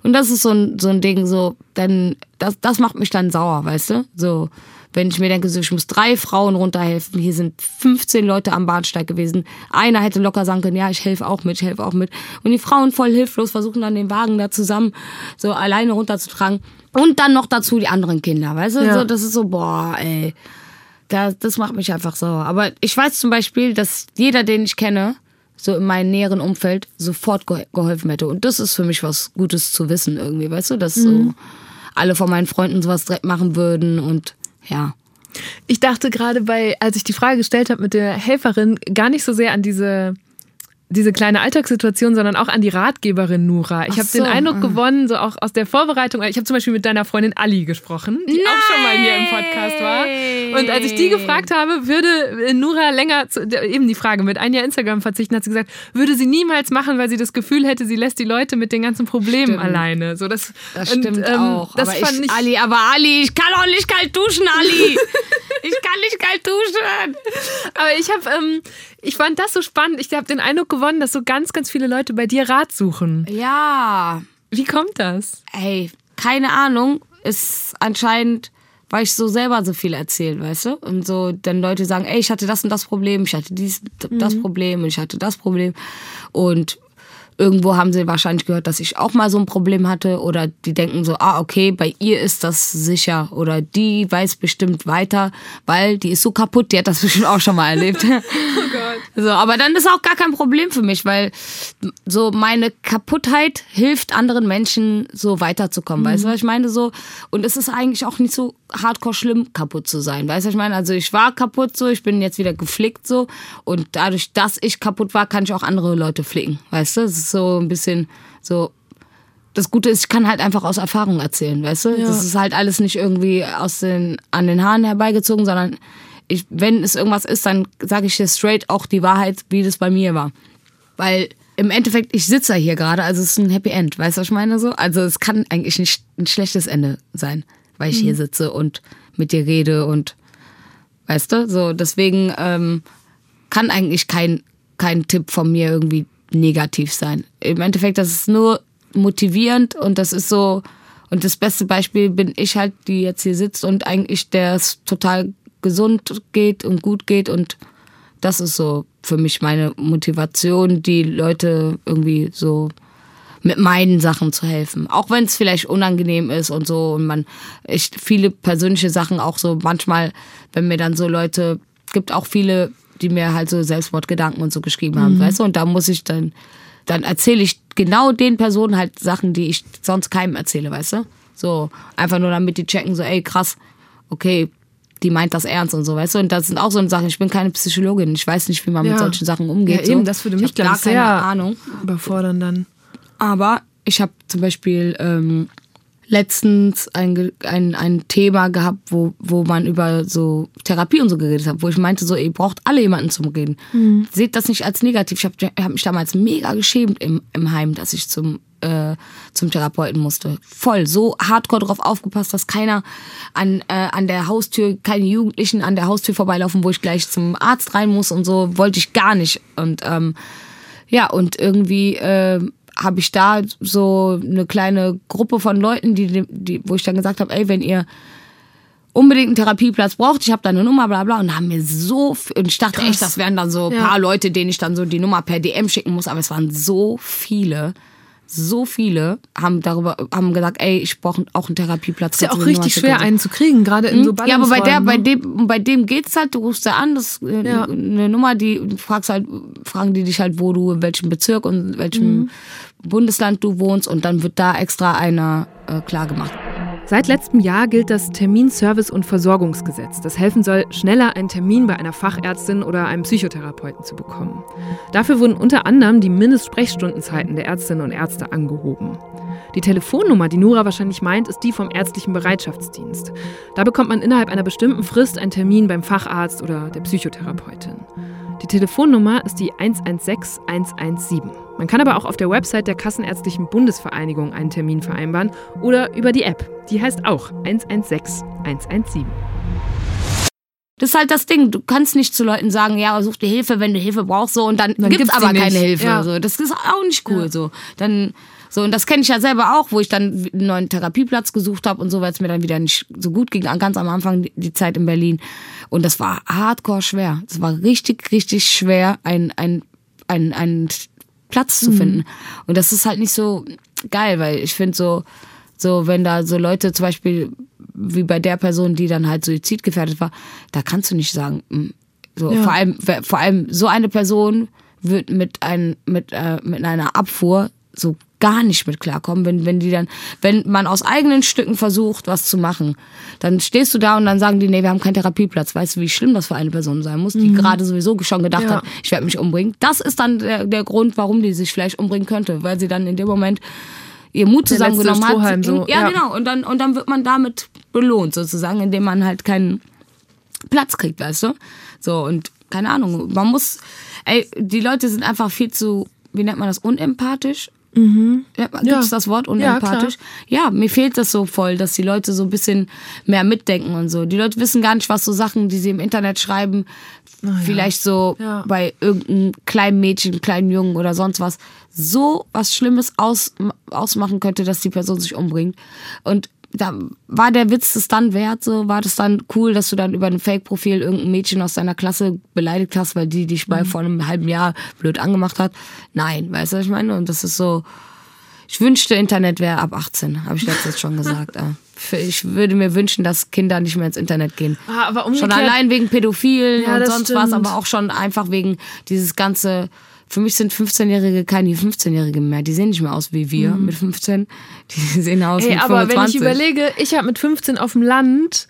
Und das ist so ein, so ein Ding, so, dann, das, das macht mich dann sauer, weißt du? So, wenn ich mir denke, so, ich muss drei Frauen runterhelfen, hier sind 15 Leute am Bahnsteig gewesen. Einer hätte locker sagen können, ja, ich helfe auch mit, ich helfe auch mit. Und die Frauen voll hilflos versuchen dann den Wagen da zusammen so alleine runterzutragen. Und dann noch dazu die anderen Kinder, weißt du? Ja. So, das ist so, boah, ey. Das, das macht mich einfach so. Aber ich weiß zum Beispiel, dass jeder, den ich kenne, so in meinem näheren Umfeld, sofort ge geholfen hätte. Und das ist für mich was Gutes zu wissen irgendwie, weißt du? Dass so alle von meinen Freunden sowas direkt machen würden und ja. Ich dachte gerade bei, als ich die Frage gestellt habe mit der Helferin, gar nicht so sehr an diese, diese kleine Alltagssituation, sondern auch an die Ratgeberin Nura. Ich habe den so, Eindruck ah. gewonnen, so auch aus der Vorbereitung. Ich habe zum Beispiel mit deiner Freundin Ali gesprochen, die auch schon mal hier im Podcast war. Und als ich die gefragt habe, würde äh, Nura länger, zu, eben die Frage, mit ein Jahr Instagram verzichten, hat sie gesagt, würde sie niemals machen, weil sie das Gefühl hätte, sie lässt die Leute mit den ganzen Problemen Stimmt. alleine. So, das Das und, stimmt ähm, auch. Das aber fand ich, ich, Ali, aber Ali, ich kann auch nicht kalt duschen, Ali. ich kann nicht kalt duschen. Aber ich habe, ähm, ich fand das so spannend. Ich habe den Eindruck gewonnen, dass so ganz, ganz viele Leute bei dir Rat suchen. Ja, Wie kommt das? ey, keine Ahnung, ist anscheinend, weil ich so selber so viel erzähle, weißt du? Und so dann Leute sagen, ey, ich hatte das und das Problem, ich hatte dies, das Problem und ich hatte das Problem. Und irgendwo haben sie wahrscheinlich gehört, dass ich auch mal so ein Problem hatte oder die denken so, ah, okay, bei ihr ist das sicher oder die weiß bestimmt weiter, weil die ist so kaputt, die hat das bestimmt auch schon mal erlebt. Oh. So, aber dann ist auch gar kein Problem für mich, weil so meine Kaputtheit hilft anderen Menschen so weiterzukommen, weißt du, was ich meine? So und es ist eigentlich auch nicht so hardcore schlimm kaputt zu sein, weißt du, was ich meine, also ich war kaputt so, ich bin jetzt wieder geflickt so. Und dadurch, dass ich kaputt war, kann ich auch andere Leute flicken, weißt du, es ist so ein bisschen so das Gute ist, ich kann halt einfach aus Erfahrung erzählen, weißt du? Das ist halt alles nicht irgendwie aus den, an den Haaren herbeigezogen, sondern ich, wenn es irgendwas ist, dann sage ich dir straight auch die Wahrheit, wie das bei mir war. Weil im Endeffekt, ich sitze ja hier gerade, also es ist ein Happy End, weißt du, was ich meine so? Also es kann eigentlich nicht ein schlechtes Ende sein, weil ich hier sitze und mit dir rede und weißt du, so deswegen ähm, kann eigentlich kein, kein Tipp von mir irgendwie negativ sein. Im Endeffekt, das ist nur motivierend und das ist so, und das beste Beispiel bin ich halt, die jetzt hier sitzt und eigentlich der es total gesund geht und gut geht und das ist so für mich meine Motivation, die Leute irgendwie so mit meinen Sachen zu helfen. Auch wenn es vielleicht unangenehm ist und so und man echt viele persönliche Sachen auch so manchmal, wenn mir dann so Leute, gibt auch viele, die mir halt so Selbstmordgedanken und so geschrieben haben, weißt du, und da muss ich dann, dann erzähle ich genau den Personen halt Sachen, die ich sonst keinem erzähle, weißt du? So, einfach nur damit die checken, so, ey, krass, okay, die meint das ernst und so, weißt du? Und das sind auch so eine Sachen. Ich bin keine Psychologin. Ich weiß nicht, wie man mit Ja. solchen Sachen umgeht. Ja, eben, das würde ich mich, gar ich, sehr- keine Ahnung. Überfordern dann. Aber ich habe zum Beispiel ähm, letztens ein, ein, ein Thema gehabt, wo, wo man über so Therapie und so geredet hat, wo ich meinte, so, ihr braucht alle jemanden zum Reden. Seht das nicht als negativ. Ich habe hab mich damals mega geschämt im, im Heim, dass ich zum, äh, zum Therapeuten musste. Voll, so hardcore drauf aufgepasst, dass keiner an, äh, an der Haustür, keine Jugendlichen an der Haustür vorbeilaufen, wo ich gleich zum Arzt rein muss und so, wollte ich gar nicht. Und ähm, ja, und irgendwie äh, habe ich da so eine kleine Gruppe von Leuten, die, die, wo ich dann gesagt habe, ey, wenn ihr unbedingt einen Therapieplatz braucht, ich habe da eine Nummer, bla bla, und da haben mir so, f- und ich dachte echt, das wären dann so ein Ja. paar Leute, denen ich dann so die Nummer per DM schicken muss, aber es waren so viele, so viele haben darüber, haben gesagt, ey, ich brauche auch einen Therapieplatz. Ist ja auch richtig schwer, einen zu kriegen, gerade in so Hm? Ja, aber bei der, bei ne? dem, bei dem geht's halt, du rufst da an, das äh, Ja. eine Nummer, die fragst halt, fragen die dich halt, wo du, in welchem Bezirk und in welchem Mhm. Bundesland du wohnst und dann wird da extra einer äh, klar gemacht. Seit letztem Jahr gilt das Terminservice- und Versorgungsgesetz, das helfen soll, schneller einen Termin bei einer Fachärztin oder einem Psychotherapeuten zu bekommen. Dafür wurden unter anderem die Mindestsprechstundenzeiten der Ärztinnen und Ärzte angehoben. Die Telefonnummer, die Nora wahrscheinlich meint, ist die vom ärztlichen Bereitschaftsdienst. Da bekommt man innerhalb einer bestimmten Frist einen Termin beim Facharzt oder der Psychotherapeutin. Die Telefonnummer ist die 116 117. Man kann aber auch auf der Website der Kassenärztlichen Bundesvereinigung einen Termin vereinbaren oder über die App. Die heißt auch 116 117. Das ist halt das Ding. Du kannst nicht zu Leuten sagen, ja, such dir Hilfe, wenn du Hilfe brauchst, so und dann, Dann gibt's gibt's aber keine. Hilfe. Ja. So. Das ist auch nicht cool. So. Dann So, und das kenne ich ja selber auch, wo ich dann einen neuen Therapieplatz gesucht habe und so, weil es mir dann wieder nicht so gut ging, ganz am Anfang die Zeit in Berlin. Und das war hardcore schwer. Das war richtig, richtig schwer, ein, ein, ein, ein Platz zu finden. Und das ist halt nicht so geil, weil ich finde so, so, wenn da so Leute zum Beispiel, wie bei der Person, die dann halt suizidgefährdet war, da kannst du nicht sagen, mm, so, Ja. vor allem, vor allem so eine Person wird mit ein, mit, äh, mit einer Abfuhr so gar nicht mit klarkommen, wenn, wenn die dann, wenn man aus eigenen Stücken versucht, was zu machen, dann stehst du da und dann sagen die, nee, wir haben keinen Therapieplatz. Weißt du, wie schlimm das für eine Person sein muss, die gerade sowieso schon gedacht Mhm. Ja. hat, ich werde mich umbringen. Das ist dann der, der Grund, warum die sich vielleicht umbringen könnte, weil sie dann in dem Moment ihr Mut Der zusammengenommen hat. so, ja, ja. genau. Und dann, und dann wird man damit belohnt, sozusagen, indem man halt keinen Platz kriegt, weißt du? So, und keine Ahnung, man muss, ey, die Leute sind einfach viel zu, wie nennt man das, unempathisch? Mhm. Ja, Gibt Ja. das Wort Ja, unempathisch? Ja, mir fehlt das so voll, dass die Leute so ein bisschen mehr mitdenken und so. Die Leute wissen gar nicht, was so Sachen, die sie im Internet schreiben, vielleicht so Ja. bei irgendeinem kleinen Mädchen, kleinen Jungen oder sonst was, so was Schlimmes aus, ausmachen könnte, dass die Person sich umbringt. Und da war der Witz das dann wert, so war das dann cool, dass du dann über ein Fake-Profil irgendein Mädchen aus deiner Klasse beleidigt hast, weil die dich bei vor einem halben Jahr blöd angemacht hat. Nein, weißt du, was ich meine? Und das ist so, ich wünschte, Internet wäre ab 18, habe ich letztens schon gesagt. Ich würde mir wünschen, dass Kinder nicht mehr ins Internet gehen. Ah, aber Schon umgekehrt- allein wegen Pädophilen Ja, und sonst was, aber auch schon einfach wegen dieses ganze. Für mich sind 15-Jährige keine 15-Jährige mehr. Die sehen nicht mehr aus wie wir mit 15. Die sehen aus wie aber 25. wenn ich überlege, ich habe mit 15 auf dem Land,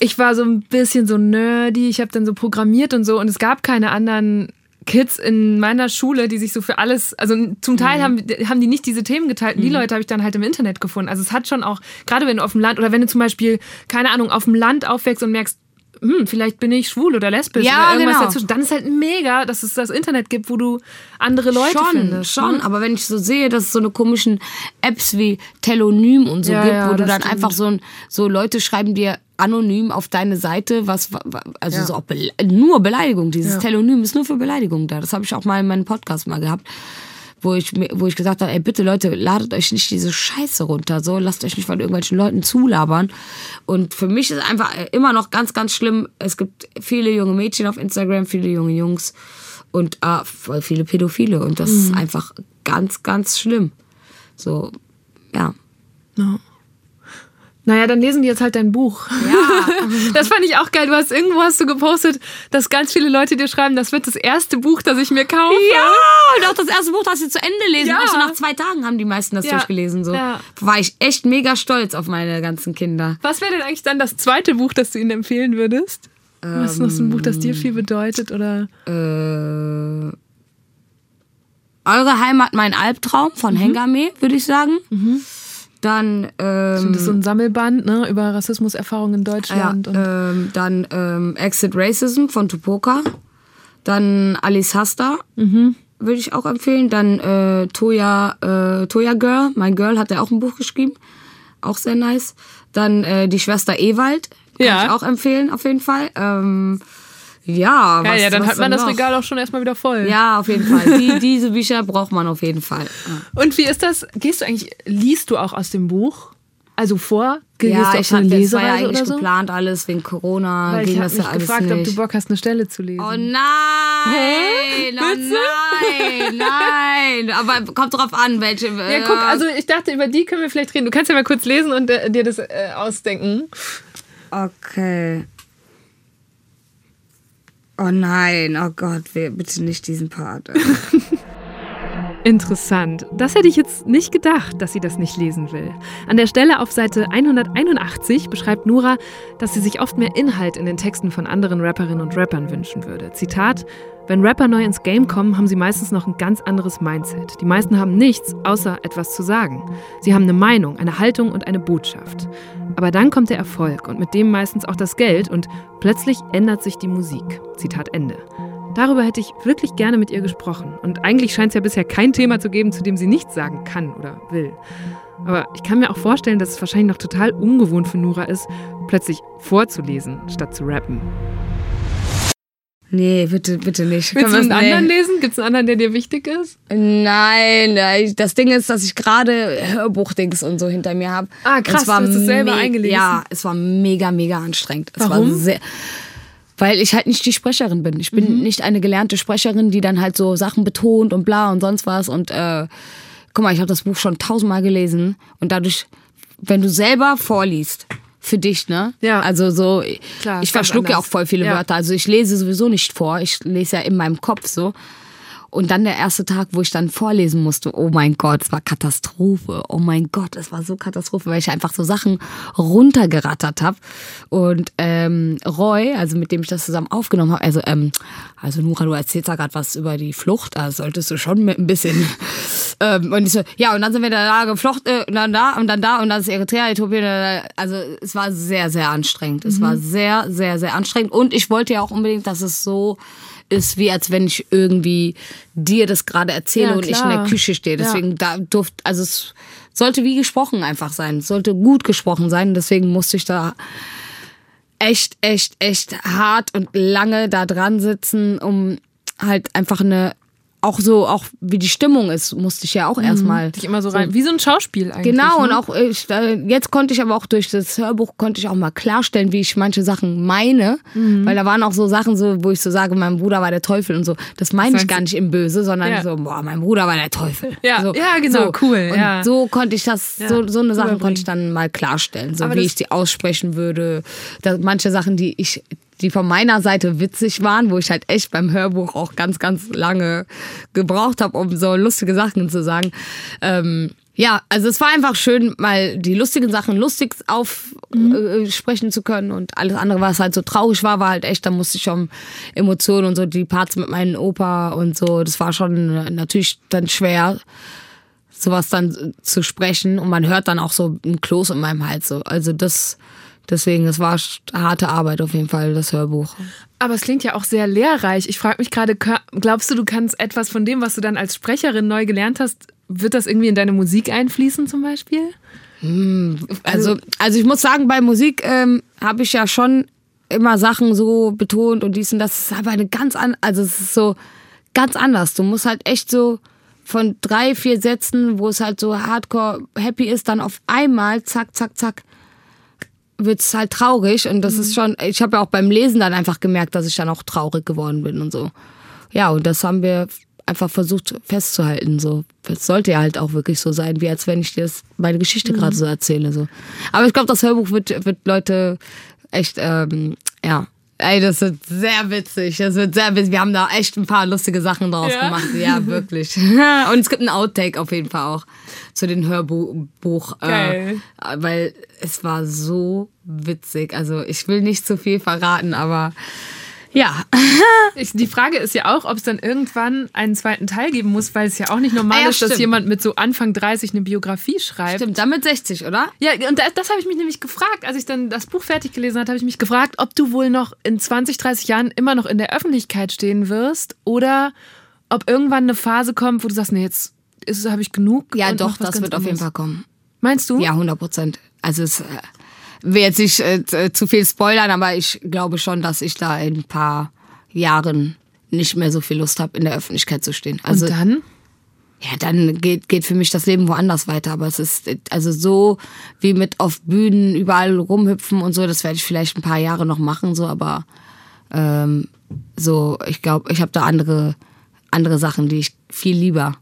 ich war so ein bisschen so nerdy, ich habe dann so programmiert und so und es gab keine anderen Kids in meiner Schule, die sich so für alles, also zum Teil haben, haben die nicht diese Themen geteilt und die Leute habe ich dann halt im Internet gefunden. Also es hat schon auch, gerade wenn du auf dem Land oder wenn du zum Beispiel, keine Ahnung, auf dem Land aufwächst und merkst, hm, vielleicht bin ich schwul oder lesbisch Ja, oder irgendwas genau. dazwischen, dann ist halt mega, dass es das Internet gibt, wo du andere Leute schon, findest. schon. ne? Aber wenn ich so sehe, dass es so eine komischen Apps wie Telonym und so Ja, gibt, ja, wo du dann stimmt. einfach so ein, so Leute schreiben dir anonym auf deine Seite, was, also Ja. so auch Bele nur Beleidigung. Dieses. Telonym ist nur für Beleidigung da. Das habe ich auch mal in meinem Podcast mal gehabt. Wo ich, wo ich gesagt habe, ey, bitte Leute, ladet euch nicht diese Scheiße runter, so, lasst euch nicht von irgendwelchen Leuten zulabern. Und für mich ist einfach immer noch ganz, ganz schlimm, es gibt viele junge Mädchen auf Instagram, viele junge Jungs und ah, voll viele Pädophile und das ist einfach ganz, ganz schlimm. So, ja. Naja, dann lesen die jetzt halt dein Buch. Ja. Das fand ich auch geil. Du hast irgendwo hast du gepostet, dass ganz viele Leute dir schreiben, das wird das erste Buch, das ich mir kaufe. Ja, und auch das erste Buch, das sie zu Ende lesen. Ja. Auch so nach zwei Tagen haben die meisten das Ja. durchgelesen. So. Ja. War ich echt mega stolz auf meine ganzen Kinder. Was wäre denn eigentlich dann das zweite Buch, das du ihnen empfehlen würdest? Was ist noch so ein Buch, das dir viel bedeutet? Oder? Äh, Eure Heimat, mein Albtraum von Hengame, würde ich sagen. Dann, ähm, Das ist so ein Sammelband ne, über Rassismuserfahrungen in ja, Deutschland. und ähm, dann ähm, Exit Racism von Tupoka. Dann Alice Hasta, würde ich auch empfehlen. Dann äh, Toya, äh, Toya Girl, mein Girl, hat er auch ein Buch geschrieben. Auch sehr nice. Dann äh, die Schwester Ewald, kann Ja. ich auch empfehlen, auf jeden Fall. Ähm, ja, ja, was, ja, dann hat man das noch? Regal auch schon erstmal wieder voll. Ja, auf jeden Fall. Die, diese Bücher braucht man auf jeden Fall. Ja. Und wie ist das? Gehst du eigentlich, liest du auch aus dem Buch? Also vor? Gehst Ja, du ich hatte, das war ja eigentlich so? geplant alles wegen Corona. Weil ich ging habe das mich ja gefragt, nicht. ob du Bock hast, eine Stelle zu lesen. Oh nein! Oh nein! Nein! Aber kommt drauf an, welche. Ja, guck, also ich dachte, über die können wir vielleicht reden. Du kannst ja mal kurz lesen und äh, dir das äh, ausdenken. Okay. Oh nein, oh Gott, bitte nicht diesen Part. Interessant. Das hätte ich jetzt nicht gedacht, dass sie das nicht lesen will. An der Stelle auf Seite 181 beschreibt Nora, dass sie sich oft mehr Inhalt in den Texten von anderen Rapperinnen und Rappern wünschen würde. Zitat: Wenn Rapper neu ins Game kommen, haben sie meistens noch ein ganz anderes Mindset. Die meisten haben nichts, außer etwas zu sagen. Sie haben eine Meinung, eine Haltung und eine Botschaft. Aber dann kommt der Erfolg und mit dem meistens auch das Geld und plötzlich ändert sich die Musik. Zitat Ende. Darüber hätte ich wirklich gerne mit ihr gesprochen. Und eigentlich scheint es ja bisher kein Thema zu geben, zu dem sie nichts sagen kann oder will. Aber ich kann mir auch vorstellen, dass es wahrscheinlich noch total ungewohnt für Nura ist, plötzlich vorzulesen, statt zu rappen. Nee, bitte, bitte nicht. Willst du einen anderen nee. lesen? Gibt es einen anderen, der dir wichtig ist? Nein, nein, das Ding ist, dass ich gerade Hörbuchdings und so hinter mir habe. Ah, krass, Es war du hast es selber eingelesen. Ja, es war mega, mega anstrengend. Es Warum? War sehr, weil ich halt nicht die Sprecherin bin. Ich Mhm. bin nicht eine gelernte Sprecherin, die dann halt so Sachen betont und bla und sonst was. Und äh, guck mal, ich habe das Buch schon tausendmal gelesen und dadurch, wenn du selber vorliest, für dich, ne? Ja. Also so, Klar, ich verschlucke ja auch voll viele Ja. Wörter. Also ich lese sowieso nicht vor. Ich lese ja in meinem Kopf so. Und dann der erste Tag, wo ich dann vorlesen musste, oh mein Gott, es war Katastrophe. Oh mein Gott, es war so Katastrophe, weil ich einfach so Sachen runtergerattert habe. Und ähm, Roy, also mit dem ich das zusammen aufgenommen habe, also ähm, also Nura, du erzählst da gerade was über die Flucht, also solltest du schon mit ein bisschen. ähm, und ich so, ja, und dann sind wir da geflocht, äh, und dann da und dann da und dann ist Eritrea, Äthiopien. Also es war sehr, sehr anstrengend. Es war sehr, sehr, sehr anstrengend. Und ich wollte ja auch unbedingt, dass es so ist, wie als wenn ich irgendwie dir das gerade erzähle Ja, und ich in der Küche stehe. Ja. Deswegen da durfte, also es sollte wie gesprochen einfach sein. Es sollte gut gesprochen sein. Deswegen musste ich da echt, echt, echt hart und lange da dran sitzen, um halt einfach eine, auch so, auch wie die Stimmung ist, musste ich ja auch erstmal. Dich immer so rein. Wie so ein Schauspiel eigentlich. Genau, ne? und auch ich, äh, jetzt konnte ich aber auch durch das Hörbuch konnte ich auch mal klarstellen, wie ich manche Sachen meine, Mhm. weil da waren auch so Sachen so, wo ich so sage, mein Bruder war der Teufel und so. Das meine ich gar nicht im Böse, sondern Ja. so, boah, mein Bruder war der Teufel. Ja, so, ja, genau, so. cool, Und ja. so konnte ich das, so, so eine Sache konnte ich dann mal klarstellen, so Aber wie ich die aussprechen würde. Da, manche Sachen, die ich die von meiner Seite witzig waren, wo ich halt echt beim Hörbuch auch ganz, ganz lange gebraucht habe, um so lustige Sachen zu sagen. Ähm, ja, also es war einfach schön, mal die lustigen Sachen lustig aufsprechen zu können und alles andere, was halt so traurig war, war halt echt, da musste ich schon Emotionen und so, die Parts mit meinem Opa und so, das war schon äh, natürlich dann schwer, sowas dann zu sprechen und man hört dann auch so ein Kloß in meinem Hals so. Also das, deswegen, das war harte Arbeit auf jeden Fall, das Hörbuch. Aber es klingt ja auch sehr lehrreich. Ich frage mich gerade, glaubst du, du kannst etwas von dem, was du dann als Sprecherin neu gelernt hast, wird das irgendwie in deine Musik einfließen zum Beispiel? Also, also ich muss sagen, bei Musik ähm, habe ich ja schon immer Sachen so betont und dies und das. Es ist aber eine ganz an, also es ist so ganz anders. Du musst halt echt so von drei, vier Sätzen, wo es halt so hardcore happy ist, dann auf einmal zack, zack, zack wird es halt traurig und das ist schon, ich habe ja auch beim Lesen dann einfach gemerkt, dass ich dann auch traurig geworden bin und so. Ja, und das haben wir einfach versucht festzuhalten. So, es sollte ja halt auch wirklich so sein, wie als wenn ich dir das, meine Geschichte gerade so erzähle. So. Aber ich glaube, das Hörbuch wird, wird Leute echt, ähm, ja. Ey, das wird sehr witzig. Das wird sehr witzig. Wir haben da echt ein paar lustige Sachen draus Ja? gemacht. Ja, wirklich. Und es gibt einen Outtake auf jeden Fall auch zu dem Hörbuch. Geil. Äh, weil es war so witzig. Also ich will nicht zu viel verraten, aber ja. Ich, die Frage ist ja auch, ob es dann irgendwann einen zweiten Teil geben muss, weil es ja auch nicht normal Ah ja, ist, dass stimmt. jemand mit so Anfang 30 eine Biografie schreibt. Stimmt, dann mit 60, oder? Ja, und das, das habe ich mich nämlich gefragt, als ich dann das Buch fertig gelesen habe, habe ich mich gefragt, ob du wohl noch in 20, 30 Jahren immer noch in der Öffentlichkeit stehen wirst oder ob irgendwann eine Phase kommt, wo du sagst, nee, jetzt habe ich genug. Ja, doch, das wird auf jeden. Fall kommen. Meinst du? Ja, 100 Prozent. Also es äh, will jetzt nicht äh, zu- zu viel spoilern, aber ich glaube schon, dass ich da in ein paar Jahren nicht mehr so viel Lust habe, in der Öffentlichkeit zu stehen. Also und dann? ja, dann geht, geht für mich das Leben woanders weiter. Aber es ist äh, also so wie mit auf Bühnen überall rumhüpfen und so, das werde ich vielleicht ein paar Jahre noch machen, so, aber ähm, so, ich glaube, ich habe da andere, andere Sachen, die ich viel lieber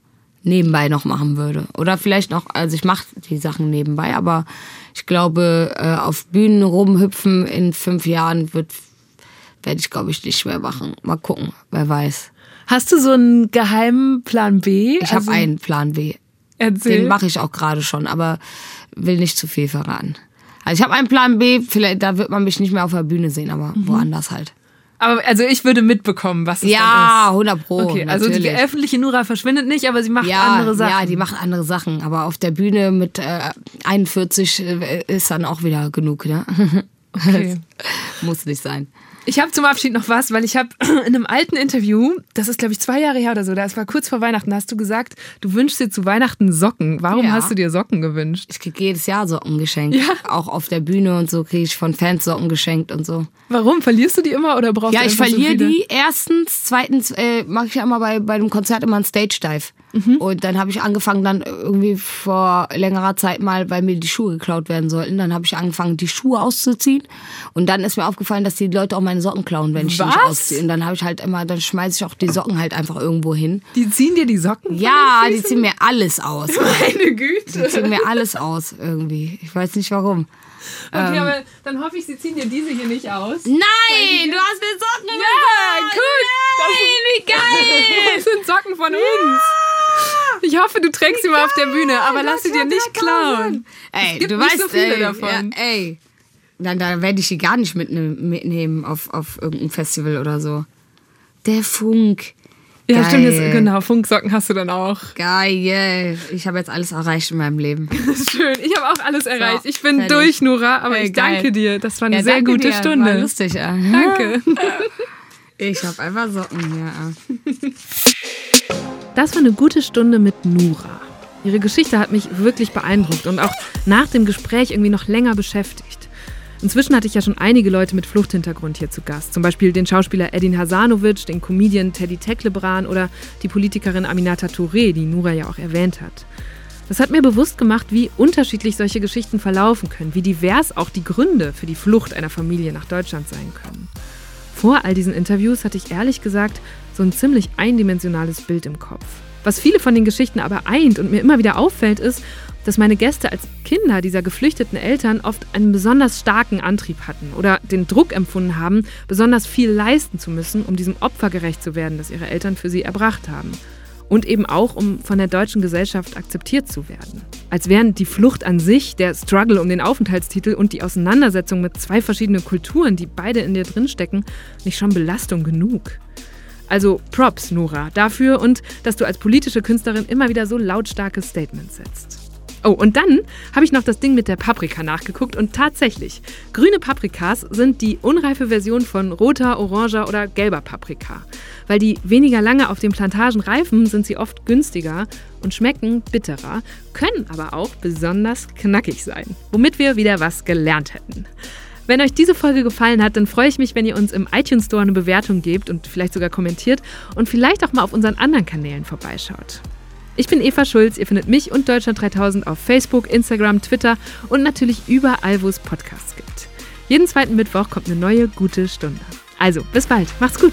nebenbei noch machen würde. Oder vielleicht noch, also ich mache die Sachen nebenbei, aber ich glaube, äh, auf Bühnen rumhüpfen in fünf Jahren wird werde ich, glaube ich, nicht mehr machen. Mal gucken, wer weiß. Hast du so einen geheimen Plan B? Ich habe einen Plan B. Erzähl. Den mache ich auch gerade schon, aber will nicht zu viel verraten. Also ich habe einen Plan B, vielleicht da wird man mich nicht mehr auf der Bühne sehen, aber Mhm. woanders halt. Aber also ich würde mitbekommen, was es Ja, dann 100 pro. ist. Okay, also die natürlich. öffentliche Nura verschwindet nicht, aber sie macht ja, andere Sachen. Ja, die macht andere Sachen, aber auf der Bühne mit äh, 41 äh, ist dann auch wieder genug, ne? Okay. Muss nicht sein. Ich habe zum Abschied noch was, weil ich habe in einem alten Interview, das ist glaube ich zwei Jahre her oder so, das war kurz vor Weihnachten, hast du gesagt, du wünschst dir zu Weihnachten Socken. Warum Ja. hast du dir Socken gewünscht? Ich kriege jedes Jahr Socken geschenkt. Ja. Auch auf der Bühne und so kriege ich von Fans Socken geschenkt und so. Warum? Verlierst du die immer oder brauchst Ja, du ich einfach so verliere viele? die. Erstens, zweitens äh, mache ich ja immer bei, bei dem Konzert immer einen Stage Dive. Mhm. Und dann habe ich angefangen, dann irgendwie vor längerer Zeit mal, weil mir die Schuhe geklaut werden sollten, dann habe ich angefangen, die Schuhe auszuziehen. Und dann ist mir aufgefallen, dass die Leute auch meine Socken klauen, wenn ich die nicht Was? ausziehe. Und dann habe ich halt immer, dann schmeiße ich auch die Socken halt einfach irgendwo hin. Die ziehen dir die Socken? Ja, die ziehen mir alles aus. Meine Güte. Die ziehen mir alles aus irgendwie. Ich weiß nicht warum. Okay, Ähm. aber dann hoffe ich, sie ziehen dir diese hier nicht aus. Nein, du hast mir Socken Ja, gesagt. gut. Nein, wie geil. Das sind Socken von uns. Ich hoffe, du trägst sie mal auf der Bühne, aber lass sie dir nicht klauen. Ey, Es gibt du nicht weißt, so viele ey, davon. Ja, ey. Dann, dann werde ich die gar nicht mitnehmen, mitnehmen auf, auf irgendein Festival oder so. Der Funk. Ja, Geil. stimmt, jetzt, genau. Funksocken hast du dann auch. Geil. Ich habe jetzt alles erreicht in meinem Leben. Das ist schön. Ich habe auch alles erreicht. Ich bin fertig. durch, Nora, aber Ey, ich danke geil. dir. Das war eine Ja, sehr gute dir. Stunde. War lustig, ja. Danke. Ich habe einfach Socken hier. Das war eine gute Stunde mit Nura. Ihre Geschichte hat mich wirklich beeindruckt und auch nach dem Gespräch irgendwie noch länger beschäftigt. Inzwischen hatte ich ja schon einige Leute mit Fluchthintergrund hier zu Gast. Zum Beispiel den Schauspieler Edin Hasanovic, den Comedian Teddy Teklebran oder die Politikerin Aminata Touré, die Nura ja auch erwähnt hat. Das hat mir bewusst gemacht, wie unterschiedlich solche Geschichten verlaufen können, wie divers auch die Gründe für die Flucht einer Familie nach Deutschland sein können. Vor all diesen Interviews hatte ich ehrlich gesagt so ein ziemlich eindimensionales Bild im Kopf. Was viele von den Geschichten aber eint und mir immer wieder auffällt, ist, dass meine Gäste als Kinder dieser geflüchteten Eltern oft einen besonders starken Antrieb hatten oder den Druck empfunden haben, besonders viel leisten zu müssen, um diesem Opfer gerecht zu werden, das ihre Eltern für sie erbracht haben. Und eben auch, um von der deutschen Gesellschaft akzeptiert zu werden. Als wären die Flucht an sich, der Struggle um den Aufenthaltstitel und die Auseinandersetzung mit zwei verschiedenen Kulturen, die beide in dir drinstecken, nicht schon Belastung genug. Also Props, Nora, dafür und dass du als politische Künstlerin immer wieder so lautstarke Statements setzt. Oh, und dann habe ich noch das Ding mit der Paprika nachgeguckt und tatsächlich, grüne Paprikas sind die unreife Version von roter, oranger oder gelber Paprika. Weil die weniger lange auf den Plantagen reifen, sind sie oft günstiger und schmecken bitterer, können aber auch besonders knackig sein. Womit wir wieder was gelernt hätten. Wenn euch diese Folge gefallen hat, dann freue ich mich, wenn ihr uns im iTunes Store eine Bewertung gebt und vielleicht sogar kommentiert und vielleicht auch mal auf unseren anderen Kanälen vorbeischaut. Ich bin Eva Schulz, ihr findet mich und Deutschland 3000 auf Facebook, Instagram, Twitter und natürlich überall, wo es Podcasts gibt. Jeden zweiten Mittwoch kommt eine neue gute Stunde. Also, bis bald, macht's gut!